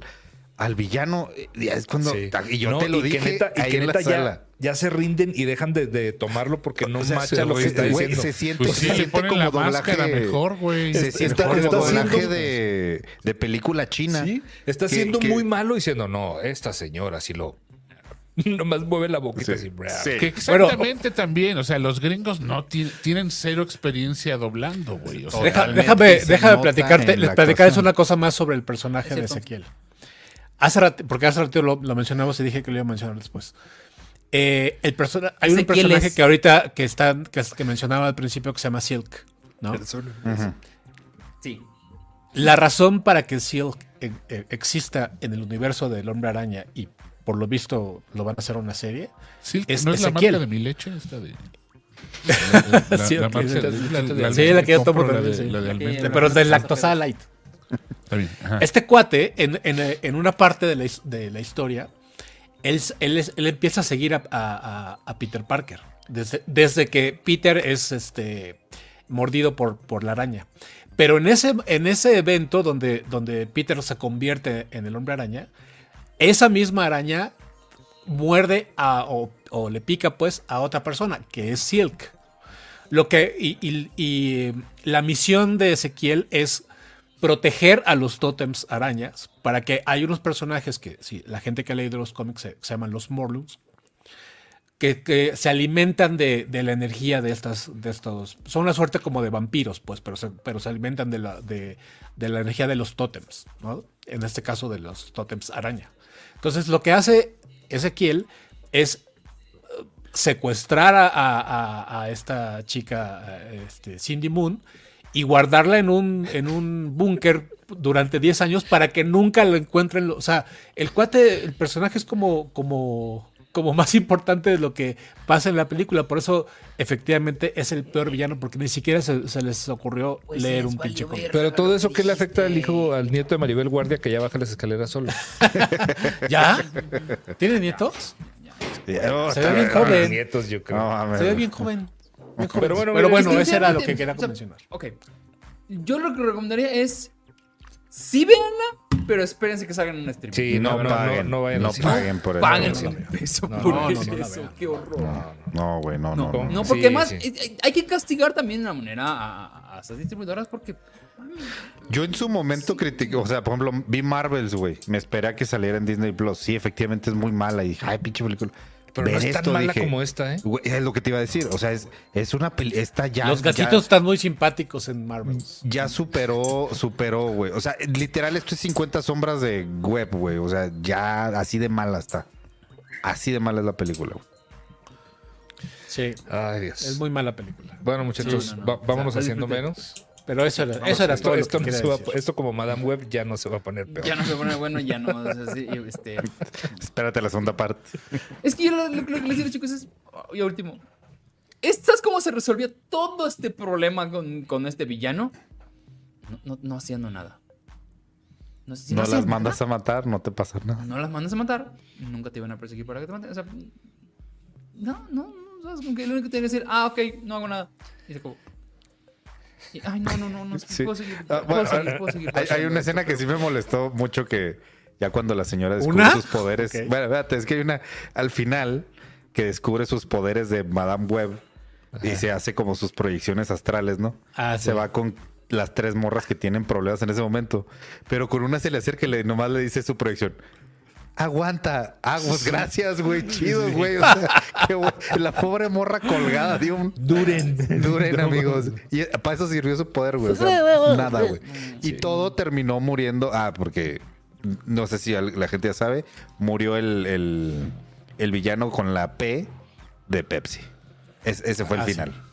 al villano, eh, es cuando. Sí. Y yo No, te lo y que dije neta- ahí que en la sala. ya, ya se rinden y dejan de, de tomarlo porque no O sea, macha lo que se- está diciendo. Se siente, Pues sí, se siente como la doblaje. máscara mejor, güey. Se Está- siente como está doblaje de, de película china. Sí, está Que- siendo que- muy malo diciendo, no, esta señora sí lo... [LAUGHS] Nomás mueve la boquita Sí, así. sí. Que exactamente también, o sea, los gringos no ti- tienen cero experiencia doblando, güey. O sea, Deja- déjame déjame platicarte, les actuación. una cosa más sobre el personaje de. Ezequiel. Hace porque hace rato lo, lo mencionamos y dije que lo iba a mencionar después. Eh, el persona, hay un personaje es- que ahorita que está que, que mencionaba al principio que se llama Silk, ¿no? Sí. La razón para que Silk eh, eh, exista en el universo del Hombre Araña y por lo visto lo van a hacer una serie. Silk, es ¿no es la marca de mi leche? Esta de... Sí, la que yo tomo la de- sí. la de almendra. Pero del no, lactosa no, light. Está bien. Este cuate, en, en- en una parte de la, de la historia, él, él empieza a seguir a, Peter Parker. Desde, desde que Peter es este, mordido por, por la araña. Pero en ese, en ese evento donde, donde Peter se convierte en el hombre araña, esa misma araña muerde o, le pica pues a otra persona, que es Silk. Lo que, y la misión de Ezequiel es proteger a los tótems arañas para que hay unos personajes que, si la gente que ha leído los cómics se, llaman los Morlungs, que, se alimentan de, de la energía de estas, de estos, son una suerte como de vampiros, pues, pero se, pero se alimentan de la, de, de la energía de los tótems, ¿no? En este caso de los tótems araña. Entonces lo que hace Ezequiel es eh, secuestrar a- a esta chica, eh, este, Cindy Moon, y guardarla en un, en un búnker durante 10 años para que nunca lo encuentren. O sea, el cuate, el personaje es como, como, como más importante de lo que pasa en la película. Por eso, efectivamente, es el peor villano, porque ni siquiera se, se les ocurrió Pues leer les un pinche cómic. Pero todo eso, ¿qué le afecta al hijo, al nieto de Maribel Guardia que ya baja las escaleras solo? [LAUGHS] ¿Ya? ¿Tiene nietos? Se ve bien joven. nietos, yo creo. No, mames. Se ve bien joven. Pero bueno, Pero bueno, ese era lo que quería mencionar. Ok. Yo lo que recomendaría es. Sí, véanla, pero espérense que salgan en un stream. Sí, no, no, no, paguen, no vayan no cine. paguen por eso. Paguen No, un peso No, por no, no, no eso. Qué horror. No, güey, no, no. No, no. no, porque Sí, además sí. eh, eh, hay que castigar también de una manera a, a- estas distribuidoras porque Yo en su momento critiqué, o sea, por ejemplo, vi Marvels, güey. Me esperé a que saliera en Disney Plus. Sí, efectivamente es muy mala. Y dije, ay, pinche película. Pero no es tan esto, mala dije, como esta, ¿eh? es lo que te iba a decir. O sea, es, es una peli, está ya. Los ya- gatitos están muy simpáticos en Marvels. Ya superó, superó, güey. O sea, literal, esto es 50 sombras de web, güey. O sea, ya así de mala está. Así de mala es la película, güey. Sí, Ay, Dios. es muy mala película. Bueno, muchachos, Sí, no, no. va- vámonos O sea, haciendo menos. Pero eso era, eso era esto, todo lo esto que no va a- esto como Madame Web ya no se va a poner peor. ya no se pone bueno, ya no. o sea, sí, este, [LAUGHS] Espérate la segunda parte. es que yo lo, lo que les digo, chicos, es. Y último. ¿Esta es cómo se resolvía todo este problema con, con este villano? No, no, no haciendo nada. No, si no las nada, mandas a matar, no te pasa nada. No las mandas a matar. Nunca te iban a perseguir para que te maten. O sea, no, no, no. ¿Sabes? Como que lo único que tiene que decir, ah, ok, no hago nada. Y se acabó. Y, ay, no, no, no, no, es que Sí. puedo seguir. Ah, puedo bueno, seguir, puedo seguir Hay, una esto, escena que pero- sí me molestó mucho que ya cuando la señora descubre ¿Una? sus poderes. Bueno, espérate, es que hay una al final que descubre sus poderes de Madame Web y se hace como sus proyecciones astrales, ¿no? Ah, Se sí. va con las tres morras que tienen problemas en ese momento. Pero con una se le acerca y le, nomás le dice su proyección. Aguanta, aguas, gracias, güey, chido, güey. O sea, [LAUGHS] qué güey. La pobre morra colgada, dio un Duren. Duren, [LAUGHS] amigos. Y para eso sirvió su poder, güey. O sea, [LAUGHS] nada, güey. Y todo terminó muriendo. Ah, porque no sé si la gente ya sabe, murió el, el, el villano con la P de Pepsi. Es- ese fue el Ah, final. Sí.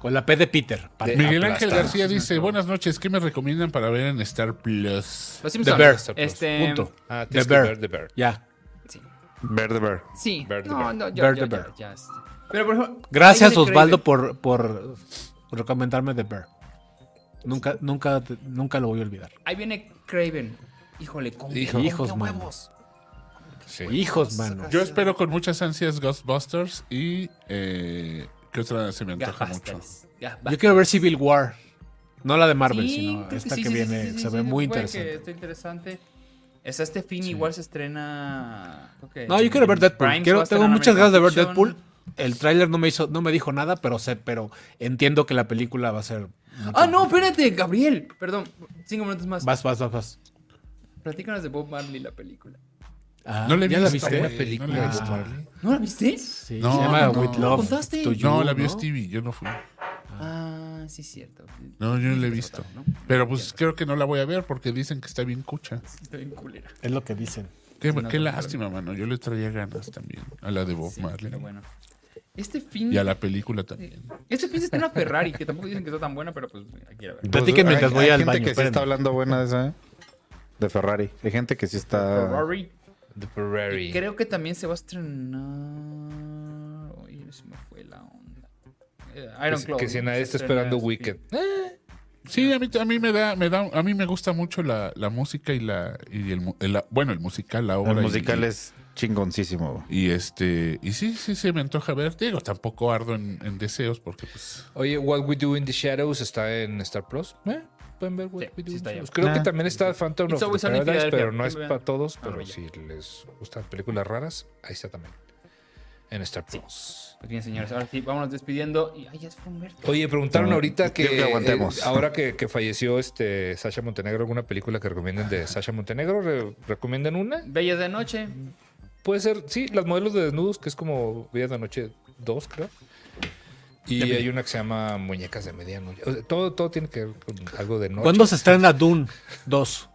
Con la P de Peter. De- Miguel Ángel. García dice, buenas noches, ¿qué me recomiendan para ver en Star Plus? Los Simpsons. Bear. Este, Punto. Ah, The Bear. ver The Bear. Ya. Sí. Bear. Sí. Bear the no, Bear. no, ya, Bear the Bear. ya, sí. Pero por ejemplo, Gracias, Osvaldo, por, por recomendarme The Bear. Nunca, nunca, nunca lo voy a olvidar. Ahí viene Craven. Híjole, con Hijo. Hijos, huevos. Sí. Hijos, mano. Yo espero con muchas ansias Ghostbusters y... Eh, ¿Qué otra se me antoja mucho? Yo quiero ver Civil War. No la de Marvel, Sí, sino esta sí, que sí, viene, sí, sí, se sí, ve sí, muy interesante. Está interesante. Esa este fin igual se estrena. No, yo quiero ver Deadpool. Quiero, tengo muchas ganas de ver Deadpool. El tráiler no me hizo, no me dijo nada, pero sé, pero entiendo que la película va a ser. Ah, no, espérate, Gabriel. Perdón, cinco minutos más. Vas, vas, vas, vas. Platícanos de Bob Marley, la película. Ah, No le he ¿Ya la viste? película no visto. Bob Marley? ¿No la viste? Sí, No, se llama no, With no. Love ¿Contaste? to You, No, la vio ¿no? Stevie, yo no fui. Ah, sí, es cierto. No, yo no la he visto. Pero pues creo que no la voy a ver porque dicen que está bien cucha. Está bien culera. Es lo que dicen. Qué, no, qué no, lástima, mano. Yo le traía ganas también a la de Bob Sí, Marley. pero bueno. Este fin. Y a la película también. Este fin se estrena Ferrari, que tampoco dicen que está tan buena, pero pues aquí a ver. Platiquen Pues, mientras hay- voy hay al gente baño, que sí está hablando buena de esa, ¿eh? De Ferrari. Hay gente que sí está... Ferrari. The Ferrari. Y creo que también se va a estrenar. Oye, se me fue la onda. Eh, Iron Que, Claw. que si nadie está esperando Wicked. fin. Sí, a mí, a mí me da, me da, a mí me gusta mucho la, la música y la, y el, el- bueno, el musical, la obra. El musical y, es chingoncísimo. Y este, y sí, sí se me antoja ver. Digo, tampoco ardo en, en deseos porque pues. Oye, What We Do in the Shadows está en Star Plus. ¿Eh? Pueden ver What Sí, We Do sí in está the ya. Shadows. Creo que Ah. también está Phantom It's of the Paradise, pero no es para todos. Ah, Pero si les gustan películas raras, ahí está también. En Star Plus. Pues bien, señores, ahora sí, vámonos despidiendo. Y ay, ya fue Humberto. Oye, preguntaron ahorita que, creo que aguantemos. eh, ahora que, que falleció este Sasha Montenegro, ¿alguna película que recomienden de Sasha Montenegro? ¿Re- ¿Recomiendan una? Bellas de noche. Puede ser, sí, Las modelos de desnudos, que es como Bellas de Noche 2, creo. Y hay una que se llama Muñecas de Medianoche. O sea, todo, todo tiene que ver con algo de noche. ¿Cuándo se estrena Dune 2?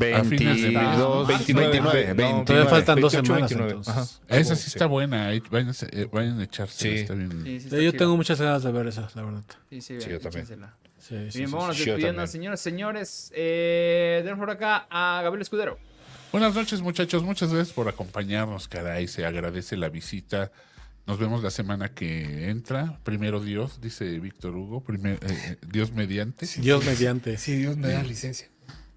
A fines de mes. 22, 29, 29, no, 29. Todavía faltan dos 28, semanas 29. entonces. Ajá. Esa Algo, sí está buena. ahí Vayan, a- eh, vayan a echarse. Sí. Está bien. Sí, sí, Sí, está yo chida. tengo muchas ganas de ver esa, la verdad. Sí, sí, Sí, vean, yo también. Sí, sí, Bien, sí, vámonos sí. Despidiendo, señores, señores. Eh, tenemos por acá a Gabriel Escudero. Buenas noches, muchachos. Muchas gracias por acompañarnos, caray. Se agradece la visita. Nos vemos la semana que entra. Primero Dios, dice Víctor Hugo. Primer- eh, Dios mediante. Dios mediante. Sí, Dios me da licencia.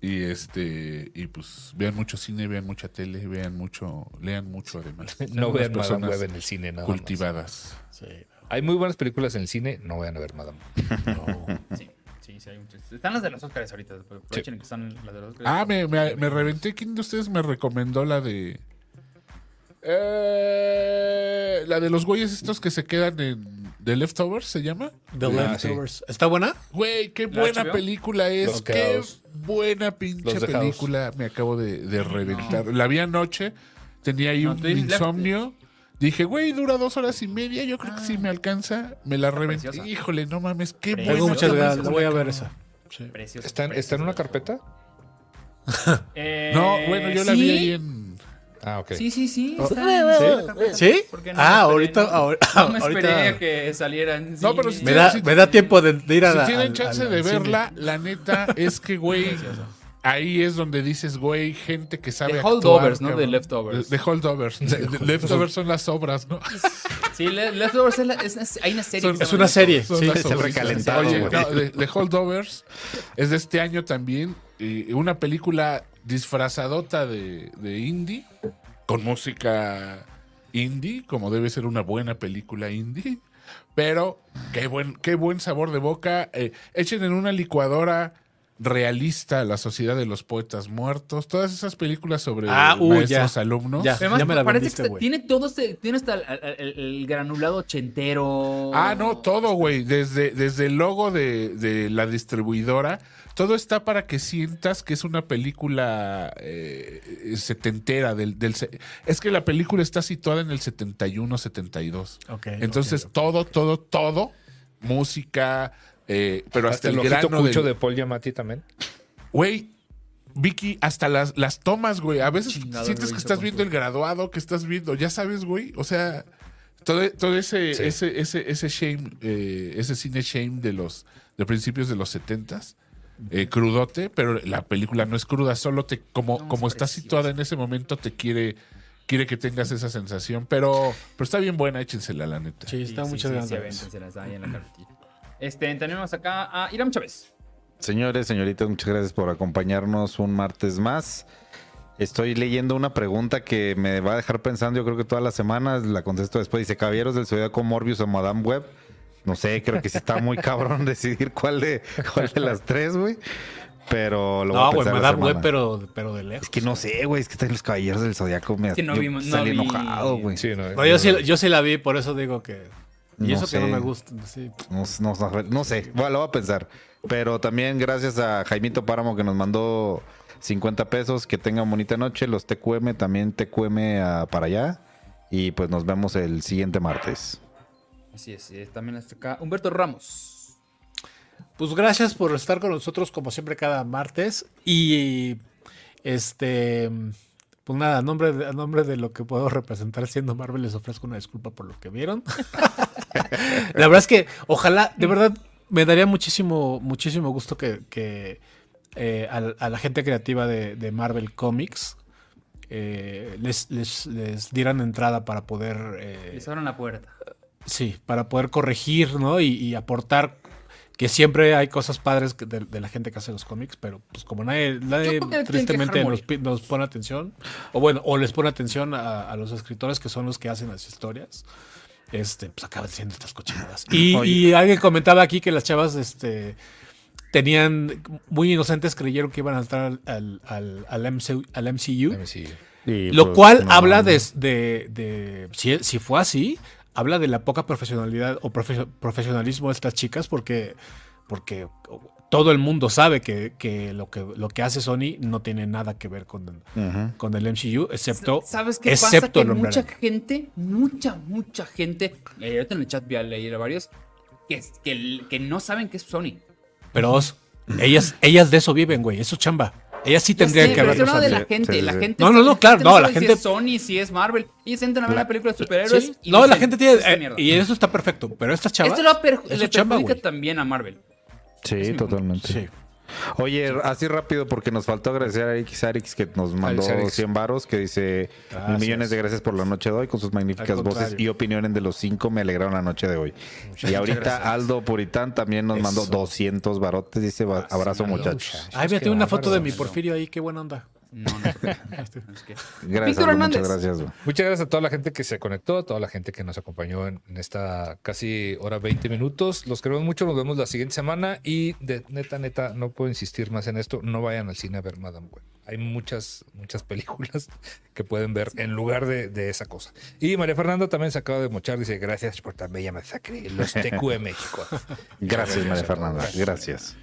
Y este, y pues vean mucho cine, vean mucha tele, vean mucho, lean mucho además. [LAUGHS] No vean Madame personas Web en el cine, nada más. cultivadas. Sí, Hay muy buenas películas en el cine, no vayan a ver Madame [LAUGHS] no. Sí, sí, sí, hay muchas. Están las de los Oscars ahorita. Aprovechen que están las de los Oscars. Ah, me, me, me reventé. ¿Quién de ustedes me recomendó la de. Eh, la de los güeyes estos que se quedan en. ¿The Leftovers se llama? The Ah, Leftovers. ¿Está buena? Güey, qué ¿La buena HBO? película es. Los qué buena pinche película. Me acabo de, de reventar. La vi anoche. Tenía ahí No, un insomnio. Dije, güey, dura dos horas y media. Yo creo que sí me alcanza. Me la reventé. preciosa. Híjole, no mames, qué Tengo buena Tengo muchas voy a ver esa. Sí. Preciosa. ¿Está, en- está en una carpeta? [LAUGHS] Eh, No, bueno, yo la ¿sí? vi ahí en. Ah, ok. Sí, sí, sí. Oh, está en ¿sí? ¿Sí? ¿Por qué no Ah, esperé? ahorita- No, ahorita- no me esperé ahorita- a que salieran. No, pero si Me da, me da tiempo de, de ir a Si la- tienen al- chance al- de al cine. verla, la neta es que, güey, ahí es donde dices, güey, gente que sabe actuar, holdovers, ¿no? cabrón. The leftovers. De holdovers. De- de- leftovers son las obras, ¿no? Sí, Le- Leftovers es, la- es- es- hay una serie. Son- que Es se una serie. Son Sí. las obritas. recalentado, Oye, güey. no, de, de Holdovers es de este año también. y una película disfrazadota de, de indie, con música indie, como debe ser una buena película indie. Pero qué buen, qué buen sabor de boca. Eh, echen en una licuadora realista la sociedad de los poetas muertos. Todas esas películas sobre Ah, uh, maestros, ya. alumnos. Ya. Además, me la parece vendiste, que está- tiene todo este, tiene hasta el, el- el granulado ochentero. Ah, no, todo, güey. Desde, desde el logo de, de la distribuidora, todo está para que sientas que es una película eh, setentera. Del, del se- es que la película está situada en el 71, 72. Ok, Entonces, ok, ok. todo, todo, todo, música, eh, pero hasta, Hasta el el ojito grano del- de Paul Giamatti también. Güey, Vicky, hasta las, las tomas, güey. A veces Chingado, sientes que estás viendo el graduado, que estás viendo, ya sabes, güey. O sea, todo, todo ese, Sí. ese, ese, ese shame, eh, ese cine shame de los de principios de los setentas, eh, crudote, pero la película no es cruda, solo te, como, No, como es está situada en ese momento, te quiere, quiere que tengas esa sensación, pero, pero está bien buena, échensela, la neta. Sí, está Sí, muchas sí, ganas Este, tenemos acá a Iram Chávez. Señores, señoritas, muchas gracias por acompañarnos un martes más. Estoy leyendo una pregunta que me va a dejar pensando, yo creo que todas las semanas, la contesto después. Dice, Caballeros del Zodiaco Morbius o Madame Web. No sé, creo que sí está muy [LAUGHS] cabrón decidir cuál de, cuál de las tres, güey. Pero lo voy a No, güey, pensar me la da web, pero, pero de lejos. Es que no sé, güey, es que están los Caballeros del Zodiaco. Me, que no yo vimos- no salí vi- enojado, güey. Sí, no, No, yo, sí, yo sí la vi, por eso digo que. Y No eso sé. que no me gusta. Sí. No, no- no- no sé, bueno, lo voy a pensar. Pero también gracias a Jaimito Páramo que nos mandó 50 pesos. Que tengan bonita noche. Los TQM también TQM para allá. Y pues nos vemos el siguiente martes. Así es, también está acá Humberto Ramos. Pues gracias por estar con nosotros, como siempre, cada martes. Y este. Pues nada, a nombre, de, a nombre de lo que puedo representar siendo Marvel, les ofrezco una disculpa por lo que vieron. [LAUGHS] la verdad es que, ojalá, de verdad, me daría muchísimo, muchísimo gusto que, que, eh, a, a la gente creativa de, de Marvel Comics eh, les, les, les dieran entrada para poder. eh, Les abran la puerta. Sí, para poder corregir, ¿no? Y, y aportar que siempre hay cosas padres de, de la gente que hace los cómics, pero pues como nadie, tristemente nos, pone atención, o bueno, o les pone atención a, a los escritores que son los que hacen las historias, este, pues acaban siendo estas cochinadas. [LAUGHS] Y, alguien comentaba aquí que las chavas, este tenían muy inocentes creyeron que iban a entrar al, al, al, MCU, al MCU. Sí. Lo pues, cual no, habla no. de, de- de- si, si fue así, habla de la poca profesionalidad o profe- profesionalismo de estas chicas porque, porque todo el mundo sabe que, que lo que lo que hace Sony no tiene nada que ver con, con el MCU, excepto, ¿Sabes qué excepto pasa? Que mucha gente, mucha, mucha gente, eh, ahorita en el chat voy a leer a varios, que, que, que no saben que es Sony. Pero ellas, ellas de eso viven, güey, eso es chamba. Ellas sí sé, que hablando de la gente, Sí, la gente. No, no, no, claro, no, la gente- Si es Sony, si es Marvel. Ellos entran a ver La- una película de superhéroes. Sí. y No, la gente tiene. "Esta eh, mierda". y eso está perfecto. Pero estas chavas. Esto lo perju- es le su chamba, perjudica también a Marvel. Sí, totalmente. Sí. Oye, así rápido porque nos faltó agradecer a X Arix que nos mandó Alex Arix. 100 varos que dice mil Gracias. millones de gracias por la noche de hoy con sus magníficas voces y opiniones de los cinco me alegraron la noche de hoy. y ahorita gracias. Aldo Puritán también nos mandó Eso. 200 barotes, dice "Ba- abrazo muchachos. Ay, mira, tengo una foto de mi Porfirio ahí, qué buena onda. No, no. es que- Gracias, Víctor Aldo, muchas Hernández. gracias. Muchas gracias a toda la gente que se conectó, a toda la gente que nos acompañó en, en esta casi hora 20 minutos. Los queremos mucho, nos vemos la siguiente semana y de neta, neta, no puedo insistir más en esto, no vayan al cine a ver Madame Web. Hay muchas, muchas películas [LAUGHS] que pueden ver en lugar de, de esa cosa. Y María Fernanda también se acaba de mochar, dice gracias por tan bella masacre, los TQ en México. Gracias, María. Fernanda. Gracias.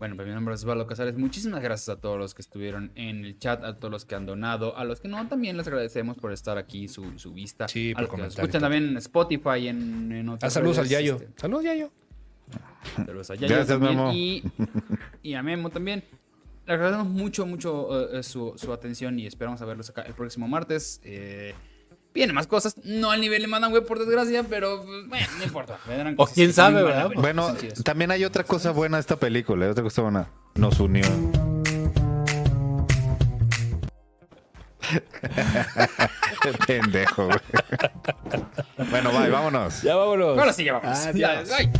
Bueno, pues mi nombre es Osvaldo Casares. Muchísimas gracias a todos los que estuvieron en el chat, a todos los que han donado, a los que no, también les agradecemos por estar aquí, su, su vista. Sí, a por los que nos escuchan también en Spotify y en, en Ah, otras saludos al Yayo. este, Saludos, Yayo. Saludos a Yayo Gracias, también, Memo. Y, y a Memo también. Le agradecemos mucho, mucho eh, su, su atención y esperamos a verlos acá el próximo martes. Eh, vienen más cosas, no al nivel de Madame Web, por desgracia, pero pues, bueno, no importa. O quién sabe, ¿verdad? ver, Bueno, también hay otra cosa buena de esta película, hay otra cosa buena. Nos unió. [LAUGHS] Pendejo, güey. Bueno, bye, vámonos. Ya vámonos. Ahora sí, ya vamos. Adiós. Ya, bye.